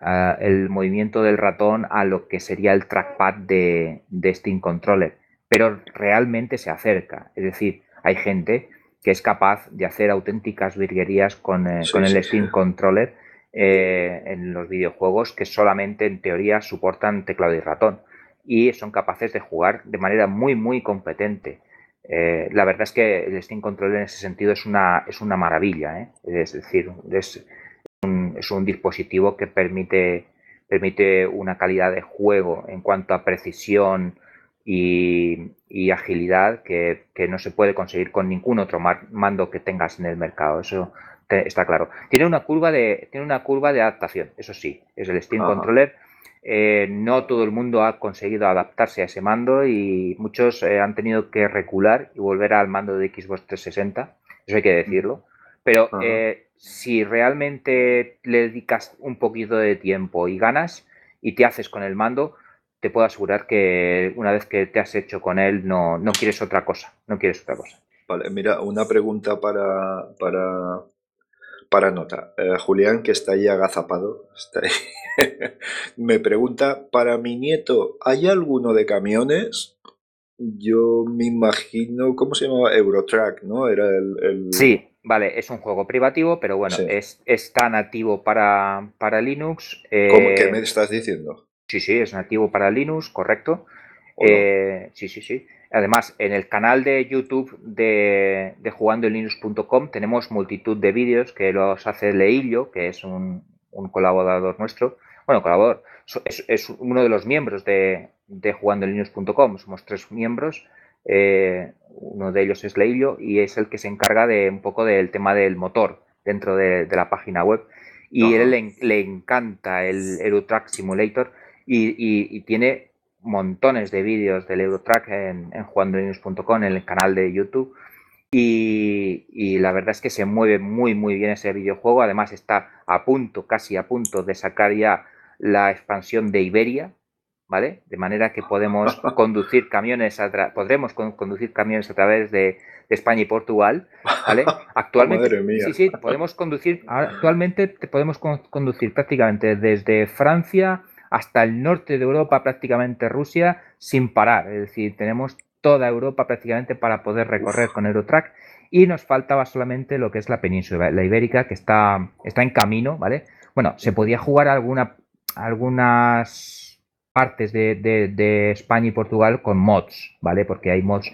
B: ah, el movimiento del ratón a lo que sería el trackpad de, Steam Controller, pero realmente se acerca. Es decir, hay gente que es capaz de hacer auténticas virguerías con, eh, el Steam Controller eh, en los videojuegos que solamente en teoría soportan teclado y ratón y son capaces de jugar de manera muy, muy competente. Eh, la verdad es que el Steam Controller en ese sentido es una, es una maravilla. ¿eh? Es decir, es un, dispositivo que permite, permite una calidad de juego en cuanto a precisión y, agilidad que, no se puede conseguir con ningún otro mando que tengas en el mercado. Eso está claro. Tiene una curva de, tiene una curva de adaptación, eso sí, es el Steam Controller eh, no todo el mundo ha conseguido adaptarse a ese mando y muchos eh, han tenido que recular y volver al mando de Xbox 360, eso hay que decirlo. Pero eh, si realmente le dedicas un poquito de tiempo y ganas y te haces con el mando, te puedo asegurar que una vez que te has hecho con él no, no quieres otra cosa, no quieres otra cosa.
A: Vale, mira, una pregunta para, para, para nota. Julián, que está ahí agazapado, está ahí [LAUGHS] me pregunta, para mi nieto, ¿hay alguno de camiones? Yo me imagino, ¿cómo se llamaba? Eurotrack, ¿no? Era el...
B: Sí, vale, es un juego privativo, pero bueno, es, está nativo para, para Linux.
A: ¿Cómo que me estás diciendo?
B: Sí, sí, es nativo para Linux, correcto. Eh, sí, sí, sí. Además, en el canal de YouTube de, de jugandolinux.com tenemos multitud de vídeos que los hace Leillo, que es un, un colaborador nuestro, bueno, colaborador, es, uno de los miembros de, de jugandolinux.com, somos tres miembros, eh, uno de ellos es Leilio y es el que se encarga de un poco del tema del motor dentro de, la página web. Y él le, encanta el Eurotrack Simulator y, tiene montones de vídeos del Eurotrack en, en jugandolinux.com, en el canal de YouTube. Y, la verdad es que se mueve muy muy bien ese videojuego. Además está a punto, casi a punto de sacar ya la expansión de Iberia, ¿vale? De manera que podemos [LAUGHS] conducir camiones, a podremos conducir camiones a través de, España y Portugal, ¿vale? [LAUGHS] Actualmente, sí, sí, podemos conducir, actualmente podemos conducir prácticamente desde Francia hasta el norte de Europa, prácticamente Rusia, sin parar. Es decir, tenemos toda Europa prácticamente para poder recorrer con Eurotrack y nos faltaba solamente lo que es la península, la ibérica, que está, está en camino, ¿vale? Bueno, se podía jugar alguna, algunas partes de, España y Portugal con mods, ¿vale? Porque hay mods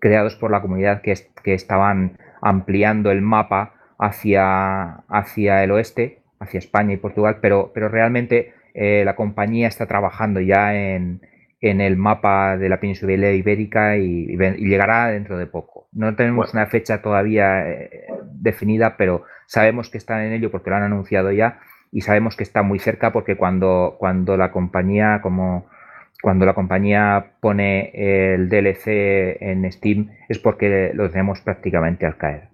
B: creados por la comunidad que, que estaban ampliando el mapa hacia, hacia el oeste, hacia España y Portugal, pero, pero realmente eh, la compañía está trabajando ya en, en el mapa de la península ibérica y, llegará dentro de poco. No tenemos una fecha todavía eh, definida, pero sabemos que están en ello porque lo han anunciado ya y sabemos que está muy cerca porque cuando, cuando la compañía como cuando la compañía pone el DLC en Steam es porque lo tenemos prácticamente al caer.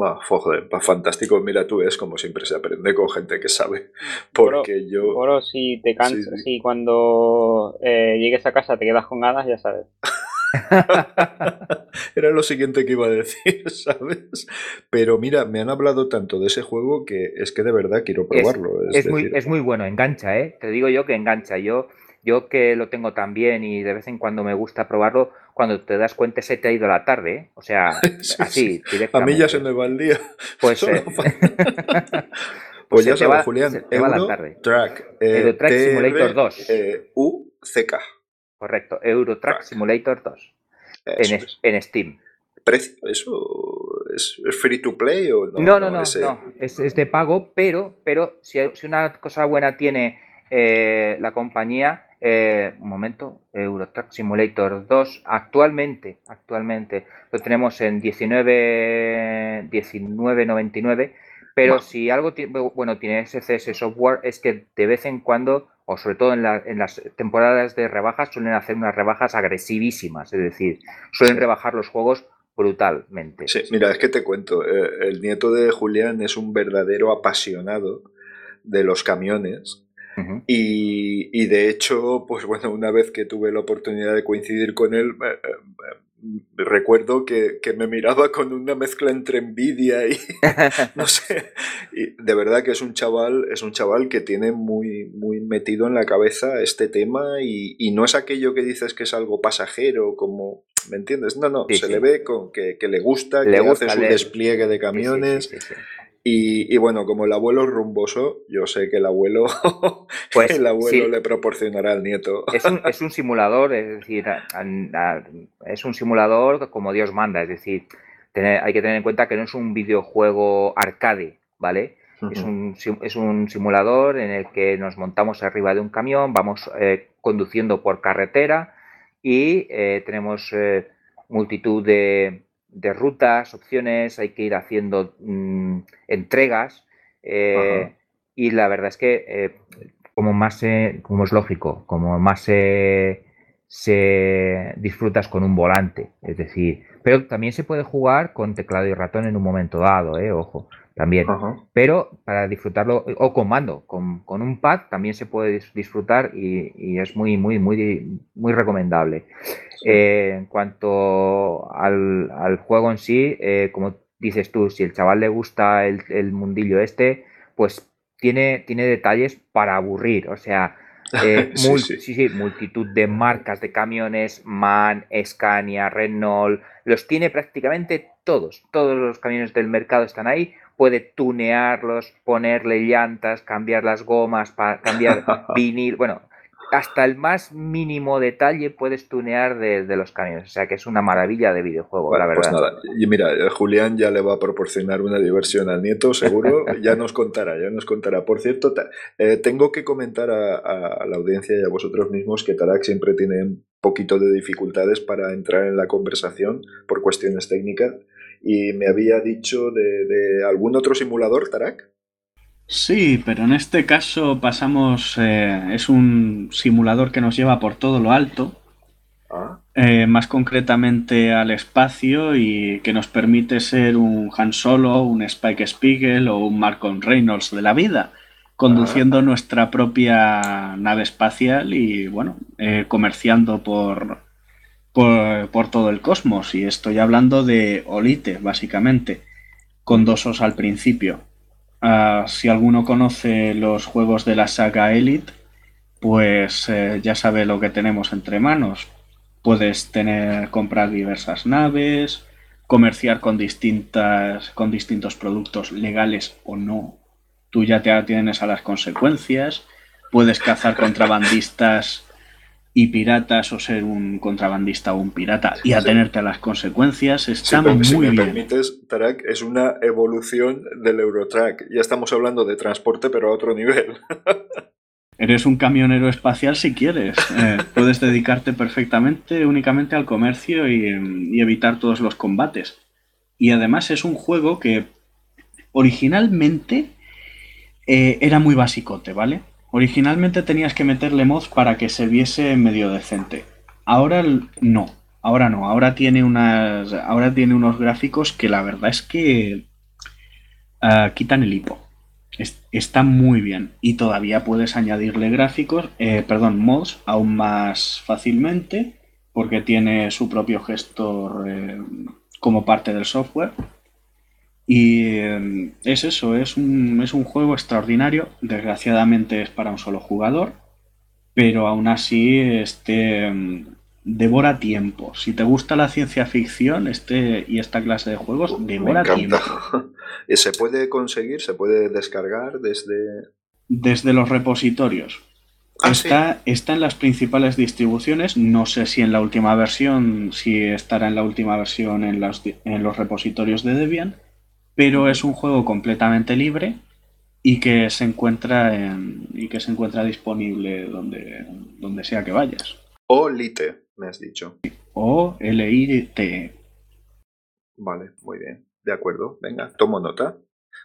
A: Va, joder, fantástico. Mira, tú es como siempre se aprende con gente que sabe. Porque yo.
C: Oro, si te cansas, si cuando eh, llegues a casa te quedas con ganas, ya sabes. [LAUGHS] [LAUGHS]
A: Era lo siguiente que iba a decir, [LAUGHS] ¿sabes? Pero mira, me han hablado tanto de ese juego que es que de verdad quiero probarlo.
B: Es, muy, es muy bueno, engancha, ¿eh? Te digo yo que engancha. Yo, yo que lo tengo también y de vez en cuando me gusta probarlo, cuando te das cuenta se te ha ido la tarde, ¿eh? o sea, [LAUGHS] así, directamente.
A: A mí ya se me va el día.
B: Pues, eh,
A: pues, ya sabes, Julián, se va la tarde. Track,
B: eh, Track Simulator 2.
A: Eh, UCK.
B: Correcto, Euro Track, Simulator 2. En, en, Steam.
A: ¿Precio? ¿Eso es, free to play o no?
B: No, no, no, no, Es, es, de pago, pero, pero si, si una cosa buena tiene eh, la compañía eh, un momento, Eurotrack Simulator 2, actualmente, actualmente lo tenemos en 19, 19.99, pero si algo bueno tiene CS software es que de vez en cuando, o sobre todo en, las temporadas de rebajas, suelen hacer unas rebajas agresivísimas, es decir, suelen rebajar los juegos brutalmente.
A: Sí, mira, es que te cuento, eh, el nieto de Julián es un verdadero apasionado de los camiones y, de hecho, pues bueno, una vez que tuve la oportunidad de coincidir con él, eh, eh, recuerdo que, me miraba con una mezcla entre envidia y [LAUGHS] no sé. Y de verdad que es un chaval, es un chaval que tiene muy, muy metido en la cabeza este tema y, no es aquello que dices que es algo pasajero, como, ¿me entiendes? No, no, se le ve con que, le gusta, que hace su despliegue de camiones. Y, bueno, como el abuelo es rumboso, yo sé que el abuelo, [LAUGHS] pues, el abuelo le proporcionará al nieto.
B: Es un, [LAUGHS] es un simulador, es decir, es un simulador como Dios manda, es decir, hay que tener en cuenta que no es un videojuego arcade, ¿vale? es, un, es un simulador en el que nos montamos arriba de un camión, vamos eh, conduciendo por carretera y eh, tenemos eh, multitud de, de rutas, opciones, hay que ir haciendo mm, entregas eh, y la verdad es que eh, como más como es lógico, como más se, se disfrutas con un volante, es decir, pero también se puede jugar con teclado y ratón en un momento dado, eh, ojo, también. Pero para disfrutarlo, o con mando, con, un pad también se puede disfrutar y, es muy, muy, muy, muy recomendable. Eh, en cuanto al, juego en sí, eh, como dices tú, si el chaval le gusta el, mundillo este, pues tiene, tiene detalles para aburrir. O sea, [LAUGHS] eh, sí, multitud de marcas de camiones, MAN, Scania, Renault, los tiene prácticamente todos. Todos los camiones del mercado están ahí puede tunearlos, ponerle llantas, cambiar las gomas, cambiar [LAUGHS] vinil, bueno, hasta el más mínimo detalle puedes tunear de, los camiones. O sea que es una maravilla de videojuego, la
A: pues
B: verdad.
A: Pues nada, y mira, eh, Julián ya le va a proporcionar una diversión al nieto, seguro. [LAUGHS] ya nos contará, ya nos contará. Por cierto, eh, tengo que comentar a, la audiencia y a vosotros mismos que Tarak siempre tiene un poquito de dificultades para entrar en la conversación por cuestiones técnicas y me había dicho de, algún otro simulador, Tarak.
D: Sí, pero en este caso pasamos, eh, es un simulador que nos lleva por todo lo alto, ah. eh, más concretamente al espacio y que nos permite ser un Han Solo, un Spike Spiegel o un Marcon Reynolds de la vida, conduciendo ah. nuestra propia nave espacial y bueno, eh, comerciando por, por, todo el cosmos. Y estoy hablando de Olite, básicamente, con dos os al principio. Ah, si alguno conoce los juegos de la saga Elite, pues eh, ya sabe lo que tenemos entre manos. Puedes tener, comprar diversas naves, comerciar con distintas, con distintos productos legales o no. Tú ya te atienes a las consecuencias. Puedes cazar contrabandistas y piratas o ser un contrabandista o un pirata y atenerte a las consecuencias está muy
A: si me
D: bien.
A: permites, Tarak, es una evolución del Eurotrack. Ya estamos hablando de transporte, pero a otro nivel. [LAUGHS]
D: Eres un camionero espacial si quieres. Eh, puedes dedicarte perfectamente únicamente al comercio y, y evitar todos los combates. Y además es un juego que originalmente eh, era muy basicote, ¿vale? Originalmente tenías que meterle mods para que se viese medio decente. Ahora no. Ahora no. Ahora tiene unas. Ahora tiene unos gráficos que la verdad es que ah, quitan el hipo. Es- está muy bien. Y todavía puedes añadirle gráficos, eh, perdón, mods aún más fácilmente. Porque tiene su propio gestor eh, como parte del software. Y eh, es eso, es un, es un juego extraordinario. Desgraciadamente es para un solo jugador, pero aún así este mm, devora tiempo. Si te gusta la ciencia ficción, este y esta clase de juegos
A: Me
D: devora tiempo.
A: encanta. [LAUGHS] ¿Y se puede conseguir? ¿Se puede descargar desde...?
D: Desde los repositorios.
A: Ah, sí.
D: Está, está en las principales distribuciones. No sé si en la última versión, si estará en la última versión en los, en los repositorios de Debian, pero es un juego completamente libre y que se encuentra en, y que se encuentra disponible donde, donde sea que vayas.
A: O Lite, me has dicho.
D: O L-I-T.
A: Vale, muy bien. De acuerdo. Venga, tomo nota.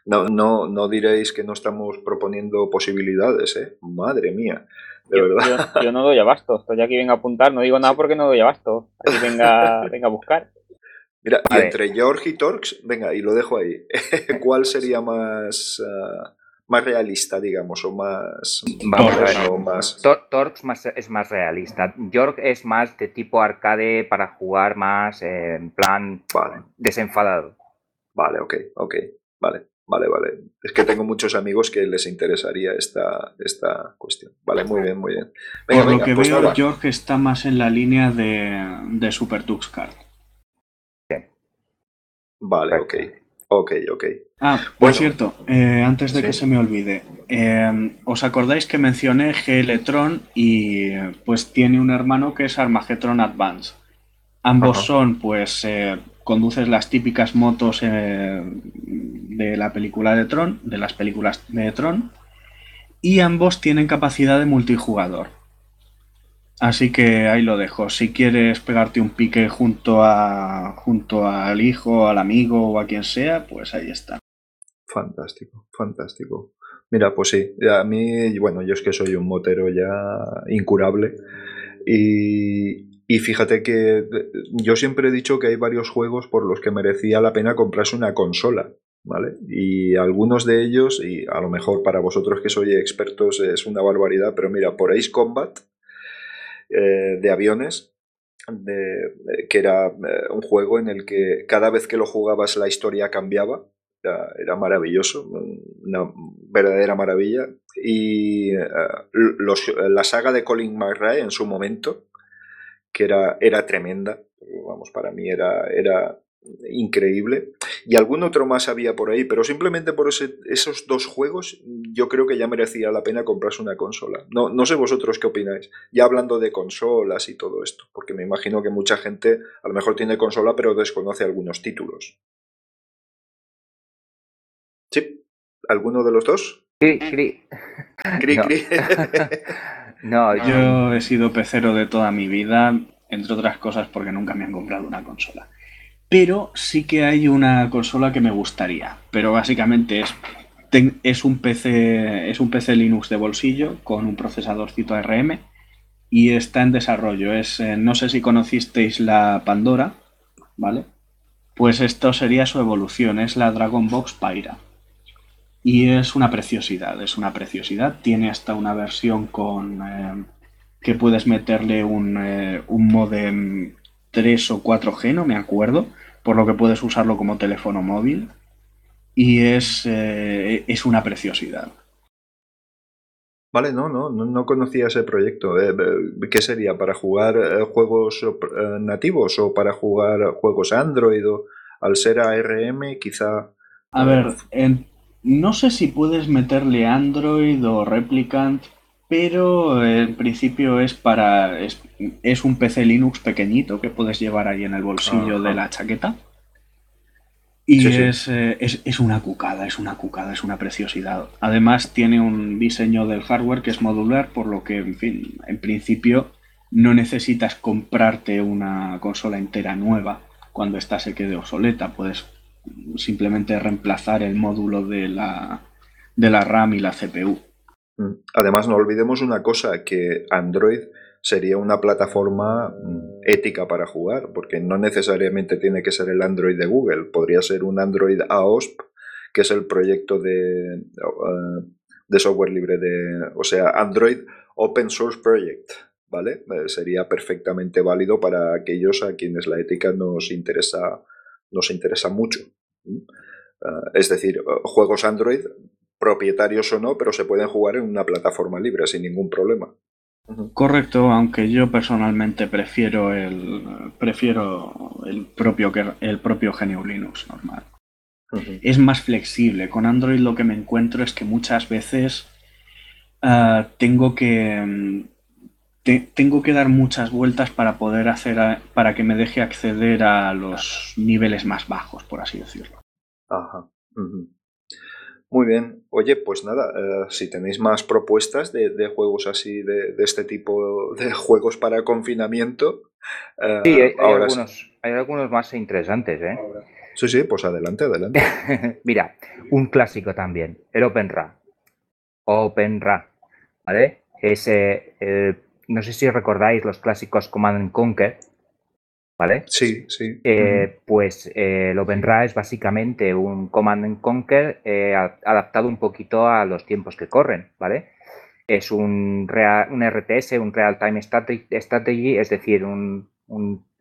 A: No, no, no diréis que no estamos proponiendo posibilidades, ¿eh? Madre mía. De
C: Yo,
A: verdad.
C: yo- yo no doy abasto. Estoy aquí, venga a apuntar. No digo nada porque no doy abasto. Aquí venga, [LAUGHS] venga a buscar.
A: Mira, y entre George y Torx, venga, y lo dejo ahí. [LAUGHS] ¿Cuál sería más, ah, más realista, digamos, o más...
B: Vamos a ver.
A: o más...
B: Tor- Torx más- es más realista. York es más de tipo arcade para jugar más eh, en plan
A: Vale,
B: desenfadado.
A: vale, ok, ok. Vale, vale, vale. Es que tengo muchos amigos que les interesaría esta, esta cuestión. Vale, muy bien, muy bien. Venga,
D: Por lo
A: venga,
D: que
A: pues
D: veo,
A: nada.
D: George está más en la línea de, de Super Tux Card.
A: Vale, ok. Ok, ok.
D: Ah, por
A: Bueno,
D: cierto, eh, antes de
A: sí.
D: que se me olvide, eh, ¿os acordáis que mencioné GLtron y pues tiene un hermano que es Armageddon Advance? Ambos
A: Ajá.
D: son, pues, eh, conduces las típicas motos eh, de la película de Tron, de las películas de Tron, y ambos tienen capacidad de multijugador. Así que ahí lo dejo. Si quieres pegarte un pique junto a junto al hijo, al amigo o a quien sea, pues ahí está.
A: Fantástico, fantástico. Mira, pues sí, a mí, bueno, yo es que soy un motero ya incurable y, y fíjate que eh, yo siempre he dicho que hay varios juegos por los que merecía la pena comprarse una consola, ¿vale? Y algunos de ellos, y a lo mejor para vosotros que sois expertos es una barbaridad, pero mira, por Ace Combat eh, de aviones, de- que era eh, un juego en el que cada vez que lo jugabas la historia cambiaba. Era, maravilloso, una verdadera maravilla. Y eh, la saga de Colin McRae en su momento, que era, era tremenda, vamos, para mí era, era increíble. Y algún otro más había por ahí, pero simplemente por ese- esos dos juegos yo creo que ya merecía la pena comprarse una consola. No, no sé vosotros qué opináis, ya hablando de consolas y todo esto, porque me imagino que mucha gente a lo mejor tiene consola pero desconoce algunos títulos. ¿Sí? ¿Alguno de los dos?
B: Cri, cri.
A: Cri,
B: No.
A: cri. [LAUGHS] [LAUGHS]
B: No, yo,
D: Yo he sido pecero de toda mi vida, entre otras cosas porque nunca me han comprado una consola. Pero sí que hay una consola que me gustaría, pero básicamente es, es un PC es un PC Linux de bolsillo con un procesadorcito ARM y está en desarrollo. Es, eh, no sé si conocisteis la Pandora, ¿vale? Pues esto sería su evolución, es la Dragon Box Pyra. Y es una preciosidad, es una preciosidad. Tiene hasta una versión con eh, que puedes meterle un, eh, un modem 3 o 4G, no me acuerdo, por lo que puedes usarlo como teléfono móvil. Y es, eh, es una preciosidad.
A: Vale, no, no, no, conocía ese proyecto. Eh, eh, ¿Qué sería? ¿Para jugar juegos nativos o para jugar juegos Android o al ser ARM quizá...
D: A ver, no sé si puedes meterle Android o Replicant, pero en principio es para... es, es un PC Linux pequeñito que puedes llevar ahí en el bolsillo de la chaqueta. Y eh, Es, es, una cucada, es una cucada, es una preciosidad. Además tiene un diseño del hardware que es modular, por lo que, en fin, en principio no necesitas comprarte una consola entera nueva cuando esta se quede obsoleta. Puedes simplemente reemplazar el módulo de la, de la RAM y la CPU.
A: Mm. Además, no olvidemos una cosa, que Android sería una plataforma mm, ética para jugar, porque no necesariamente tiene que ser el Android de Google, podría ser un Android AOSP, que es el proyecto de, uh, de software libre de, o sea, Android Open Source Project, ¿vale? Eh, sería perfectamente válido para aquellos a quienes la ética nos interesa, nos interesa mucho. Uh, es decir, juegos Android, propietarios o no, pero se pueden jugar en una plataforma libre sin ningún problema.
D: Correcto, aunque yo personalmente prefiero el prefiero el propio el propio GNU Linux normal. Es más flexible. Con Android lo que me encuentro es que muchas veces ah, tengo que tengo que dar muchas vueltas para poder hacer para que me deje acceder a los niveles más bajos, por así decirlo.
A: Ajá. Muy bien. Oye, pues nada, eh, si tenéis más propuestas de, juegos así, de, este tipo de [LAUGHS] juegos para confinamiento.
B: Eh, sí, hay, algunos, hay algunos más interesantes, ¿eh?
A: Sí, sí, pues adelante, adelante. [LAUGHS]
B: Mira, un clásico también, el OpenRA. OpenRA, ¿vale? Ese, no sé si recordáis los clásicos Command Conquer, ¿vale?
A: Sí, sí.
B: Eh, pues eh, el OpenRA es básicamente un Command Conquer eh, adaptado un poquito a los tiempos que corren, ¿vale? Es un, un RTS, un Real Time Strategy, es decir, un,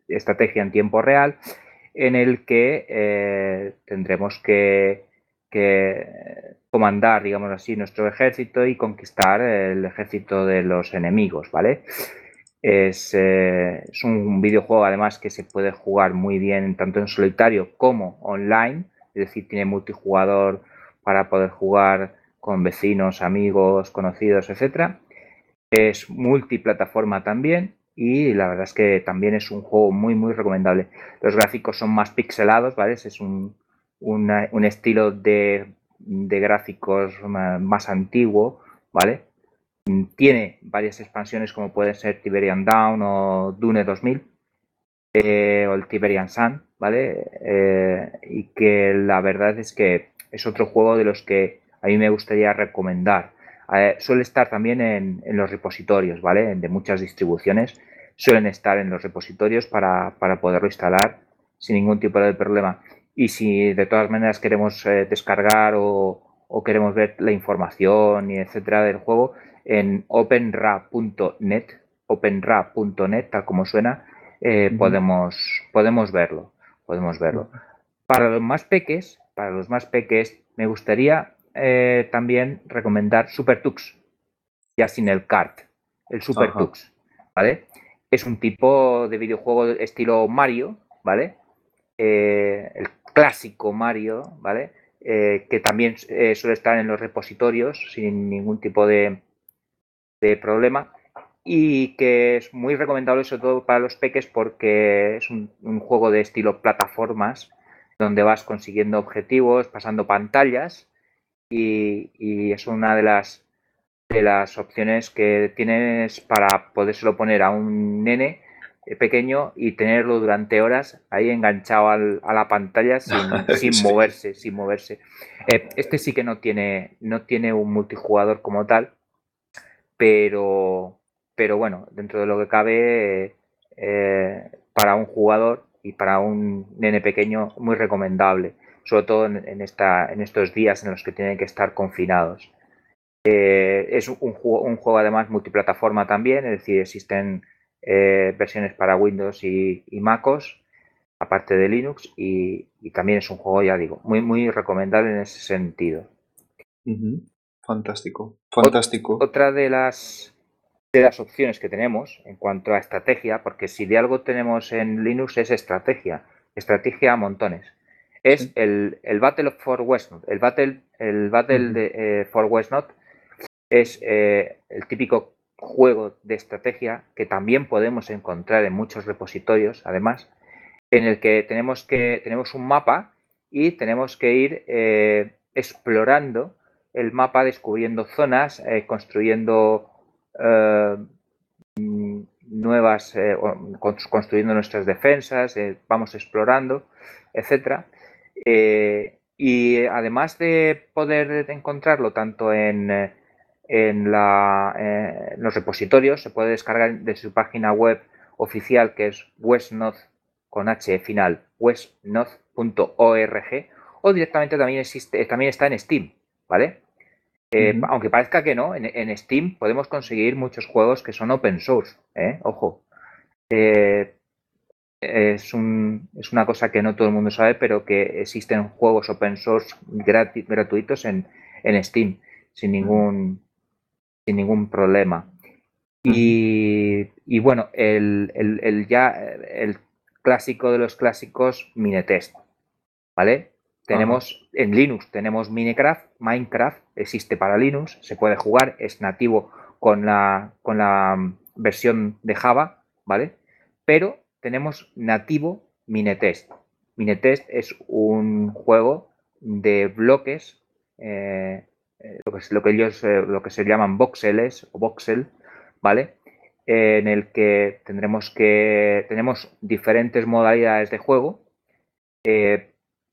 B: estrategia en tiempo real en el que tendremos que, que, comandar, digamos así, nuestro ejército y conquistar el ejército de los enemigos, ¿vale? Es, eh, es, un videojuego además que se puede jugar muy bien tanto en solitario como online, es decir, tiene multijugador para poder jugar con vecinos, amigos, conocidos, etc. Es multiplataforma también y la verdad es que también es un juego muy muy recomendable. Los gráficos son más pixelados, ¿vale? Es un, un estilo de, de gráficos más antiguo, ¿vale? Tiene varias expansiones como pueden ser Tiberian Down o Dune 2000 eh, o el Tiberian Sun, ¿vale? Eh, y que la verdad es que es otro juego de los que a mí me gustaría recomendar. Eh, suele estar también en, los repositorios, ¿vale? De muchas distribuciones suelen estar en los repositorios para, poderlo instalar sin ningún tipo de problema. Y si de todas maneras queremos descargar o, queremos ver la información y etcétera del juego, en openra.net, openra.net, tal como suena, eh, podemos, podemos verlo. Podemos verlo. Para los más peques, para los más peques, me gustaría eh, también recomendar SuperTux, ya sin el kart, el SuperTux, ¿vale? Es un tipo de videojuego estilo Mario, ¿vale? Eh, el clásico Mario, ¿vale? que también suele estar en los repositorios sin ningún tipo de, de problema y que es muy recomendable sobre todo para los peques porque es un, juego de estilo plataformas donde vas consiguiendo objetivos, pasando pantallas y, es una de las de las opciones que tienes para podérselo poner a un nene eh, pequeño y tenerlo durante horas ahí enganchado a la pantalla [LAUGHS] sin, moverse, sin moverse. Eh, este sí que no tiene, no tiene un multijugador como tal, pero, pero bueno, dentro de lo que cabe, eh, para un jugador y para un nene pequeño, muy recomendable, sobre todo en, esta, en estos días en los que tienen que estar confinados. Eh, es un juego, además multiplataforma también, es decir, existen eh, versiones para Windows y, MacOS, aparte de Linux, y, también es un juego, ya digo, muy, muy recomendable en ese sentido.
A: Fantástico, fantástico.
B: Otra de las de las opciones que tenemos en cuanto a estrategia, porque si de algo tenemos en Linux es estrategia, estrategia a montones. Es el, el, Battle for Westnode. El Battle, el Battle de, eh, for Westnode es eh, el típico juego de estrategia que también podemos encontrar en muchos repositorios, además, en el que tenemos que tenemos un mapa y tenemos que ir eh, explorando el mapa, descubriendo zonas, construyendo eh, nuevas, eh, construyendo nuestras defensas, eh, vamos explorando, etcétera. y además de poder encontrarlo tanto en, en, la, los repositorios, se puede descargar de su página web oficial que es westnode con h final westnode.org o directamente también existe también está en Steam, ¿vale? Eh, aunque parezca que no, en, Steam podemos conseguir muchos juegos que son open source. ¿eh? Ojo. Eh, es, una cosa que no todo el mundo sabe, pero que existen juegos open source gratuitos en, Steam sin ningún, sin ningún problema. Y, bueno, el, ya el clásico de los clásicos, Minetest. ¿Vale? Tenemos en Linux, tenemos Minecraft, Minecraft existe para Linux, se puede jugar, es nativo con la, con la mm, versión de Java, ¿vale? Pero tenemos nativo Minetest. Minetest es un juego de bloques, eh, eh, lo, que, ellos eh, lo que se llaman voxeles o voxel, ¿vale? en el que tendremos que tenemos diferentes modalidades de juego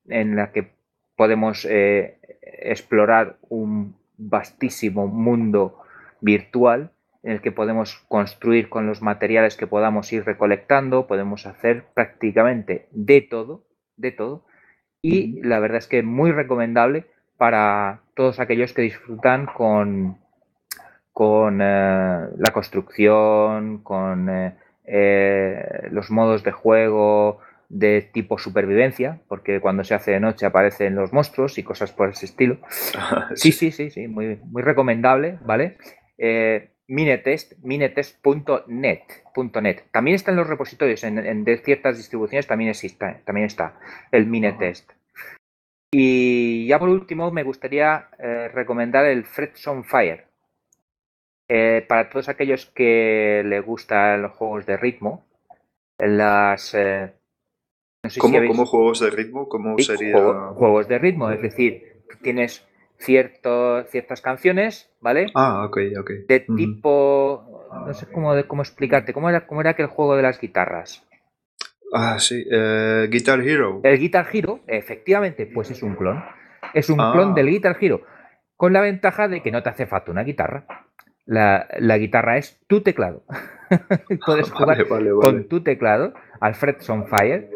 B: en la que podemos eh, explorar un vastísimo mundo virtual en el que podemos construir con los materiales que podamos ir recolectando, podemos hacer prácticamente de todo, de todo, y la verdad es que muy recomendable para todos aquellos que disfrutan con, con eh, la construcción, con eh, los modos de juego, de tipo supervivencia, porque cuando se hace de noche aparecen los monstruos y cosas por ese estilo. [LAUGHS] sí, sí, sí, sí, muy, muy recomendable, ¿vale? Eh, Minetest, minetest.net. .net. También está en los repositorios, en, de ciertas distribuciones también, existe, también está el Minetest. Y ya por último me gustaría eh, recomendar el Frets on Fire. Eh, para todos aquellos que les gustan los juegos de ritmo, las
A: ¿Cómo, juegos de ritmo? ¿Cómo sería?
B: juegos de ritmo, es decir, tienes cierto, ciertas canciones, ¿vale?
A: Ah, ok, ok.
B: De tipo, no sé cómo, cómo explicarte, ¿cómo era, cómo era aquel juego de las guitarras?
A: Ah, sí, eh, Guitar Hero.
B: El Guitar Hero, efectivamente, pues es un clon. Es un clon ah. del Guitar Hero, con la ventaja de que no te hace falta una guitarra. La, guitarra es tu teclado. [LAUGHS] Puedes [LAUGHS] jugar con tu teclado, Alfred Fire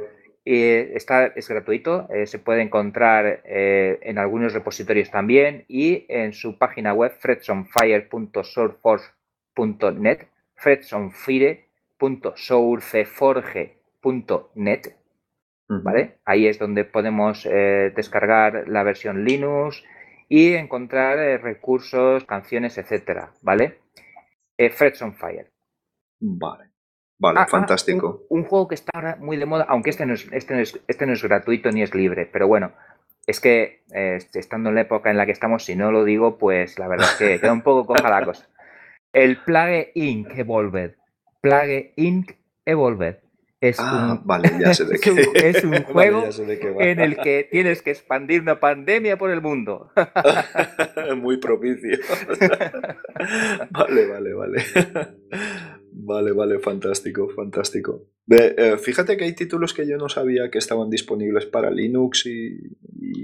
B: eh, está, es gratuito, eh, se puede encontrar eh, en algunos repositorios también y en su página web fredsonfire.sourceforge.net, fredsonfire.sourceforge.net, ¿vale? Ahí es donde podemos descargar la versión Linux y encontrar recursos, canciones, etcétera, ¿vale? Fredsonfire.
A: Vale. Vale, ah, ah, fantástico.
B: un, juego que está ahora muy de moda, aunque este no es, este no es, este no es gratuito ni es libre, pero bueno, es que eh, estando en la época en la que estamos, si no lo digo, pues la verdad es que queda un poco coja la cosa. El Plague Inc. Evolved. Plague Inc. Evolved. Es
A: ah, un, vale, ya sé de
B: qué. [LAUGHS] es un, juego en el que tienes que expandir una pandemia por el mundo. [LAUGHS]
A: Muy propicio. [LAUGHS] vale, vale, vale. Vale, vale, fantástico, fantástico. Eh, fíjate que hay títulos que yo no sabía que estaban disponibles para Linux y,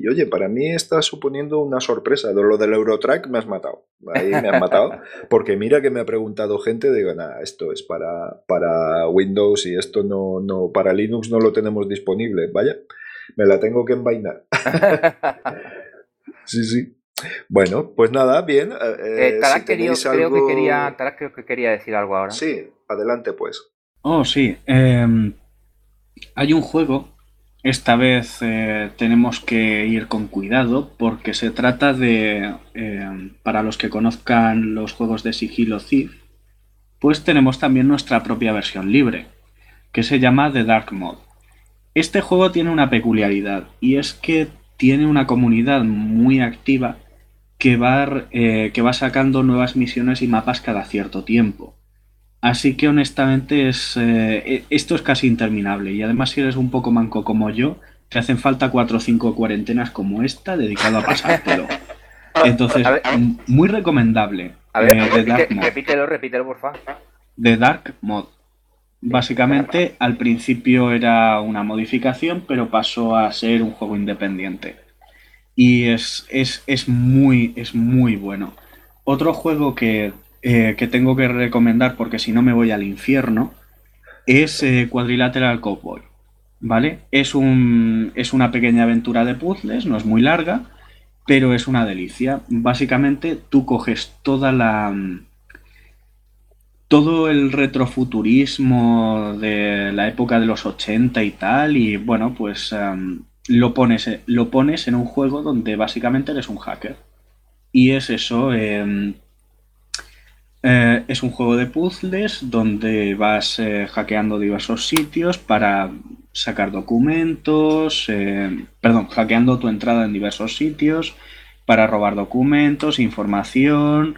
A: oye, para mí está suponiendo una sorpresa. Lo del Eurotrack me has matado. Ahí me has matado. [LAUGHS] Porque mira que me ha preguntado gente, digo, nada, esto es para, para Windows y esto no, no, para Linux no lo tenemos disponible. Vaya, me la tengo que envainar. [LAUGHS] sí, sí. Bueno, pues nada, bien.
B: Eh, eh, creo, que quería, creo que quería decir algo ahora.
A: Sí, adelante pues.
D: Oh, sí. Em, hay un juego esta vez eh, tenemos que ir con cuidado porque se trata de, eh, para los que conozcan los juegos de sigilo Thief, pues tenemos también nuestra propia versión libre, que se llama The Dark Mode. Este juego tiene una peculiaridad y es que tiene una comunidad muy activa que va, eh, que va sacando nuevas misiones y mapas cada cierto tiempo. Así que honestamente es, eh, e, esto es casi interminable y además si eres un poco manco como yo, te hacen falta cuatro o cinco cuarentenas como esta dedicado a pasártelo. [LAUGHS] Entonces, muy recomendable.
B: A ver, eh, repítelo, repítelo, por favor.
D: The Dark Mod. Básicamente, al principio era una modificación, pero pasó a ser un juego independiente. Y es, es, muy, es muy bueno. Otro juego que, eh, que, tengo que recomendar, porque si no me voy al infierno, es eh, Quadrilateral Cowboy. ¿Vale? Es, un, es una pequeña aventura de puzzles, no es muy larga, pero es una delicia. Básicamente, tú coges toda la. Todo el retrofuturismo de la época de los 80 y tal, y bueno, pues lo pones, lo pones en un juego donde básicamente eres un hacker. Y es eso. Em, eh, es un juego de puzzles donde vas eh, hackeando diversos sitios para sacar documentos, perdón, hackeando tu entrada en diversos sitios para robar documentos, información,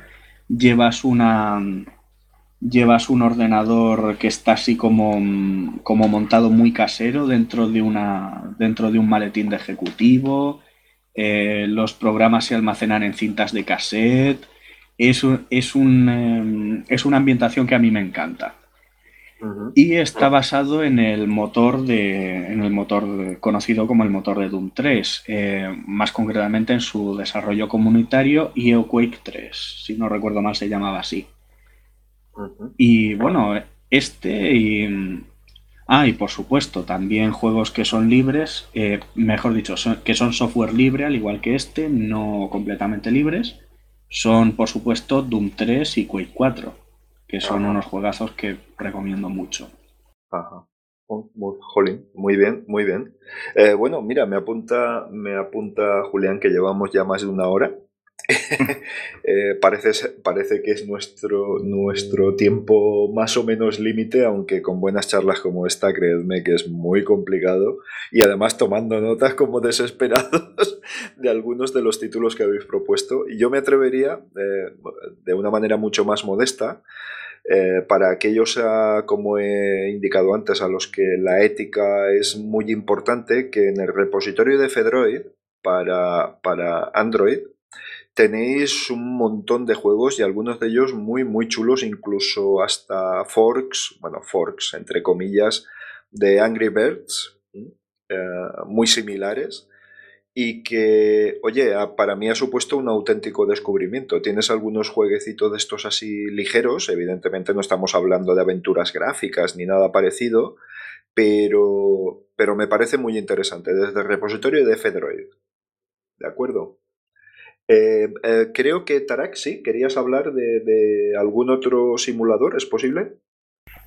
D: llevas una, llevas un ordenador que está así como, como montado muy casero dentro de, una, dentro de un maletín de ejecutivo. Eh, los programas se almacenan en cintas de cassette. Es, es, un, em, es una ambientación que a mí me encanta. Y está basado en el motor de. en el motor conocido como el motor de Doom 3. Eh, más concretamente en su desarrollo comunitario y Earthquake 3. Si no recuerdo mal se llamaba así. Y bueno, este y. Ah, y por supuesto, también juegos que son libres, eh, mejor dicho, que son software libre, al igual que este, no completamente libres, son por supuesto Doom 3 y Quake 4, que son unos juegazos que recomiendo mucho.
A: Ajá. Oh, muy, muy bien, muy bien. Eh, bueno, mira, me apunta, me apunta Julián que llevamos ya más de una hora. [LAUGHS] Eh, parece, parece que es nuestro, nuestro tiempo más o menos límite, aunque con buenas charlas como esta, creedme que es muy complicado. Y además tomando notas como desesperados [LAUGHS] de algunos de los títulos que habéis propuesto. Y yo me atrevería, eh, de una manera mucho más modesta, eh, para aquellos, como he indicado antes, a los que la ética es muy importante, que en el repositorio de Fedroid para, para Android, tenéis un montón de juegos y algunos de ellos muy, muy chulos, incluso hasta forks, bueno, forks, entre comillas, de Angry Birds, eh, muy similares. Y que, oye, para mí ha supuesto un auténtico descubrimiento. Tienes algunos jueguecitos de estos así ligeros, evidentemente no estamos hablando de aventuras gráficas ni nada parecido, pero, pero me parece muy interesante, desde el repositorio de Fedroid. ¿De acuerdo? Eh, eh, creo que Tarak, sí, querías hablar de, algún otro simulador, ¿es posible?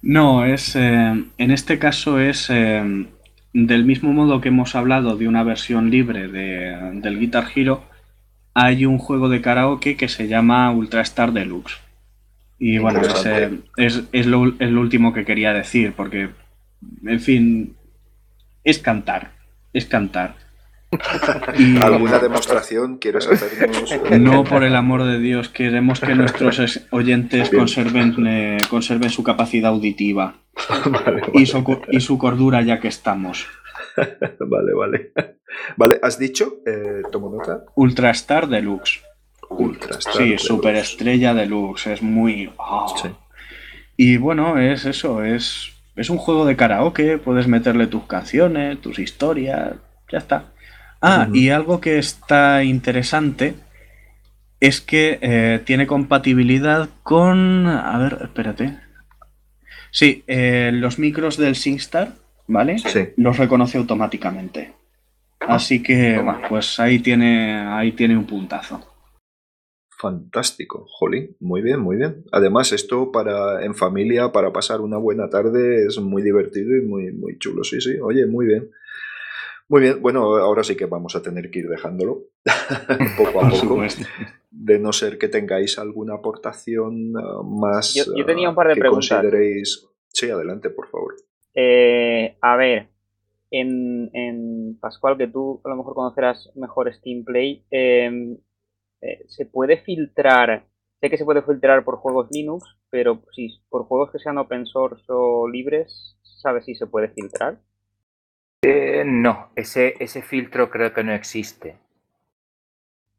D: No, es eh, en este caso es del mismo modo que hemos hablado de una versión libre de, del Guitar Hero, hay un juego de karaoke que se llama Ultra Star Deluxe. Y bueno, es, es, lo, último que quería decir, porque, en fin, es cantar, es cantar. [LAUGHS]
A: ¿Alguna demostración quieres hacernos? [LAUGHS]
D: No, por el amor de Dios, queremos que nuestros oyentes conserven, eh, conserven su capacidad auditiva [LAUGHS] Y, su, cordura ya que estamos.
A: vale, vale. Vale, ¿has dicho? Eh, tomo nota.
D: Ultrastar Deluxe. Ultrastar. Sí, superestrella deluxe, es muy... Ah. Y bueno, es eso, es, es un juego de karaoke, puedes meterle tus canciones, tus historias, ya está. Ah, y algo que está interesante es que eh, tiene compatibilidad con... A ver, espérate. Sí, eh, los micros del SingStar, ¿vale? Sí. Los reconoce automáticamente. Así que, pues ahí tiene, ahí tiene un puntazo.
A: Fantástico, jolín, muy bien, muy bien. Además, esto para en familia, para pasar una buena tarde, es muy divertido y muy, muy chulo, sí, sí. Oye, muy bien. Muy bien, bueno, ahora sí que vamos a tener que ir dejándolo [LAUGHS] poco a poco. De no ser que tengáis alguna aportación uh, más.
C: Yo, tenía un par de
A: que
C: preguntas.
A: Consideréis... Sí, adelante, por favor.
C: Eh, a ver, en, en, Pascual, que tú a lo mejor conocerás mejor Steam Play, em, eh, ¿se puede filtrar? Sé que se puede filtrar por juegos Linux, pero si por juegos que sean open source o libres, ¿sabes si se puede filtrar?
B: Eh, no, ese, ese filtro creo que no existe.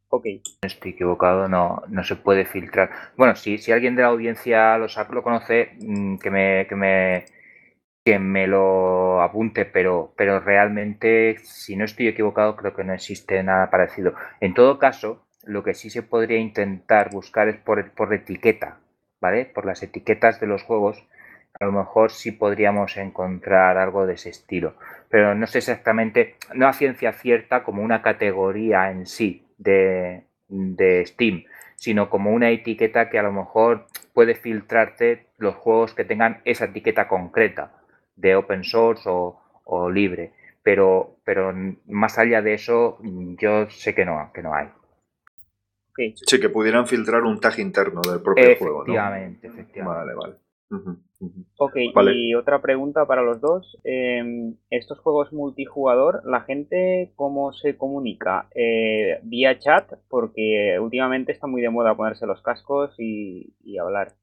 C: Ok.
B: No estoy equivocado, no, no se puede filtrar. Bueno, si, si alguien de la audiencia lo, lo conoce, mm, que me, que me, que me lo apunte, pero, pero realmente, si no estoy equivocado, creo que no existe nada parecido. En todo caso, lo que sí se podría intentar buscar es por, por etiqueta, ¿vale? Por las etiquetas de los juegos, a lo mejor sí podríamos encontrar algo de ese estilo. Pero no sé exactamente, no a ciencia cierta como una categoría en sí de, de Steam, sino como una etiqueta que a lo mejor puede filtrarte los juegos que tengan esa etiqueta concreta de open source o, o libre. Pero, pero más allá de eso, yo sé que no, que no hay.
A: Sí, que pudieran filtrar un tag interno del propio juego. ¿no?
B: Efectivamente, efectivamente.
A: Vale, vale.
C: Ok, y otra pregunta para los dos. Eh, estos juegos multijugador, ¿la gente cómo se comunica? Eh, ¿Vía chat? Porque últimamente está muy de moda ponerse los cascos y, y hablar.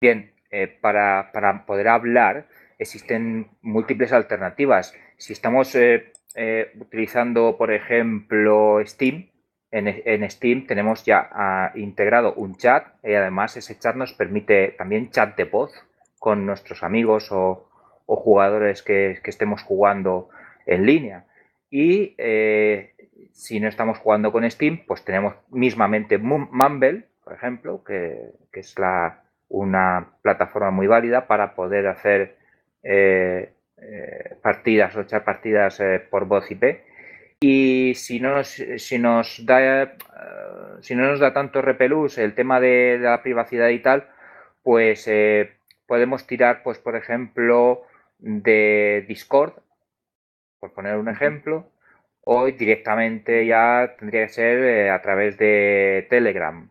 B: Bien, eh, para, para, poder hablar existen múltiples alternativas. Si estamos eh, eh, utilizando, por ejemplo, Steam, en, Steam tenemos ya uh, integrado un chat y además ese chat nos permite también chat de voz con nuestros amigos o, jugadores que, estemos jugando en línea. Y eh, si no estamos jugando con Steam, pues tenemos mismamente Mumble, por ejemplo, que, es la, una plataforma muy válida para poder hacer eh, eh, partidas o echar partidas eh, por voz IP y si no nos, si nos da eh, si no nos da tanto repelús el tema de, de la privacidad y tal, pues eh, podemos tirar, pues, por ejemplo, de Discord, por poner un ejemplo, o directamente ya tendría que ser eh, a través de Telegram.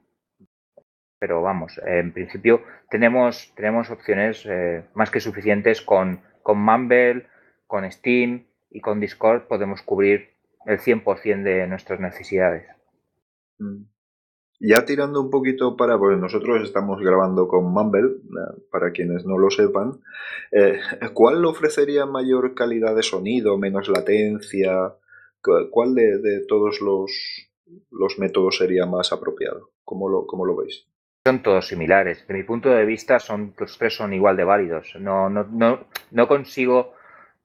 B: Pero vamos, en principio tenemos, tenemos opciones eh, más que suficientes con, con Mumble, con Steam y con Discord podemos cubrir el 100% de nuestras necesidades.
A: Mm. Ya tirando un poquito para, pues nosotros estamos grabando con Mumble, eh, para quienes no lo sepan, eh, ¿cuál ofrecería mayor calidad de sonido, menos latencia? ¿Cuál de, de todos los, los, métodos sería más apropiado? ¿Cómo lo, cómo lo veis?
B: Son todos similares. De mi punto de vista, son, los tres son igual de válidos. No, no, no, no consigo,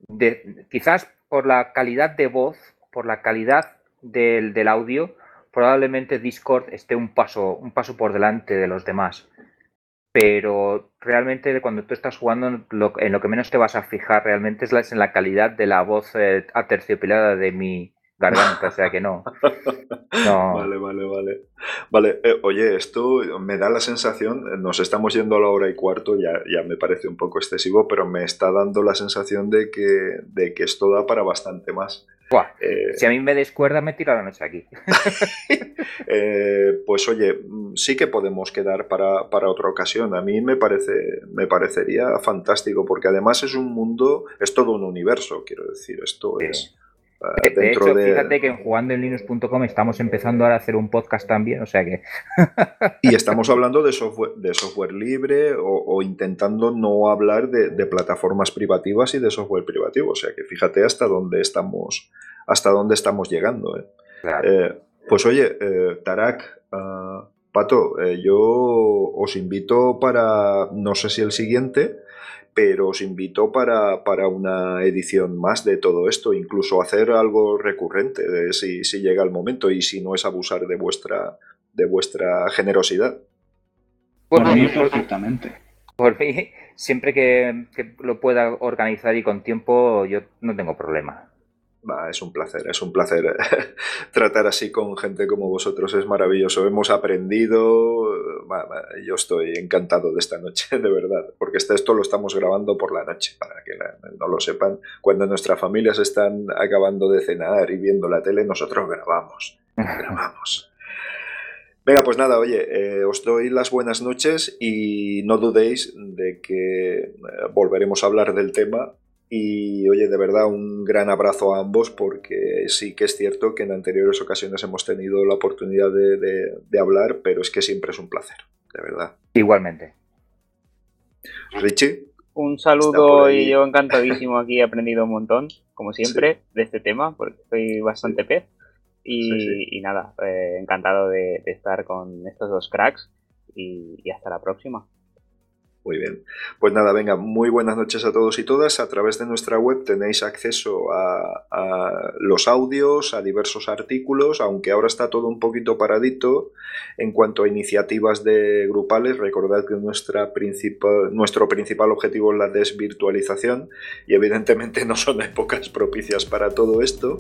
B: de, quizás por la calidad de voz, por la calidad del, del, audio, probablemente Discord esté un paso, un paso por delante de los demás. Pero realmente cuando tú estás jugando, lo, en lo que menos te vas a fijar realmente es, en la calidad de la voz eh, aterciopelada de mi garganta, o sea que no. [LAUGHS] no.
A: Vale, vale, vale. Vale, eh, oye, esto me da la sensación, nos estamos yendo a la hora y cuarto, ya, ya me parece un poco excesivo, pero me está dando la sensación de que, de que esto da para bastante más.
B: Buah, eh, si a mí me descuerda, me tiro la noche aquí. [LAUGHS]
A: eh, pues oye, sí que podemos quedar para, para, otra ocasión. A mí me, parece, me parecería fantástico, porque además es un mundo, es todo un universo, quiero decir, esto sí. es...
B: Uh, de hecho, de... fíjate que en jugandoenlinux.com estamos empezando ahora a hacer un podcast también, o sea que... [LAUGHS]
A: y estamos hablando de software, de software libre o, o intentando no hablar de, de, plataformas privativas y de software privativo, o sea que fíjate hasta dónde estamos, hasta dónde estamos llegando. ¿eh?
B: Claro.
A: Eh, pues oye, eh, Tarak, uh, Pato, yo os invito para, no sé si el siguiente, pero os invito para, para, una edición más de todo esto, incluso hacer algo recurrente de si, si, llega el momento y si no es abusar de vuestra, de vuestra generosidad.
D: Por, por mí, perfectamente.
B: Por mí, siempre que, que, lo pueda organizar y con tiempo, yo no tengo problema.
A: Es un placer, es un placer [LAUGHS] tratar así con gente como vosotros, es maravilloso. Hemos aprendido, yo estoy encantado de esta noche, [LAUGHS] de verdad, porque este, esto lo estamos grabando por la noche, para que no lo sepan. Cuando nuestras familias están acabando de cenar y viendo la tele, nosotros grabamos, [LAUGHS] grabamos. Venga, pues nada, oye, eh, os doy las buenas noches y no dudéis de que eh, volveremos a hablar del tema y oye, de verdad, un gran abrazo a ambos porque sí que es cierto que en anteriores ocasiones hemos tenido la oportunidad de, hablar, pero es que siempre es un placer, de verdad.
B: Igualmente.
A: Richie.
C: Un saludo y yo encantadísimo aquí, he aprendido un montón, como siempre, de este tema, porque soy bastante pez. Y, nada, eh, encantado de, estar con estos dos cracks y hasta la próxima.
A: Muy bien. Pues nada, venga, muy buenas noches a todos y todas. A través de nuestra web tenéis acceso a, los audios, a diversos artículos, aunque ahora está todo un poquito paradito en cuanto a iniciativas de grupales. Recordad que nuestra principal, nuestro principal objetivo es la desvirtualización y evidentemente no son épocas propicias para todo esto,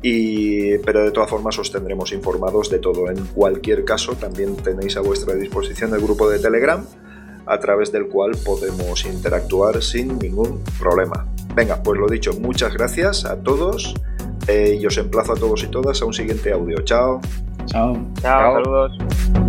A: y, pero de todas formas os tendremos informados de todo. En cualquier caso, también tenéis a vuestra disposición el grupo de Telegram a través del cual podemos interactuar sin ningún problema. Venga, pues lo dicho, muchas gracias a todos eh, y os emplazo a todos y todas a un siguiente audio. Chao.
D: Chao.
C: Chao, saludos.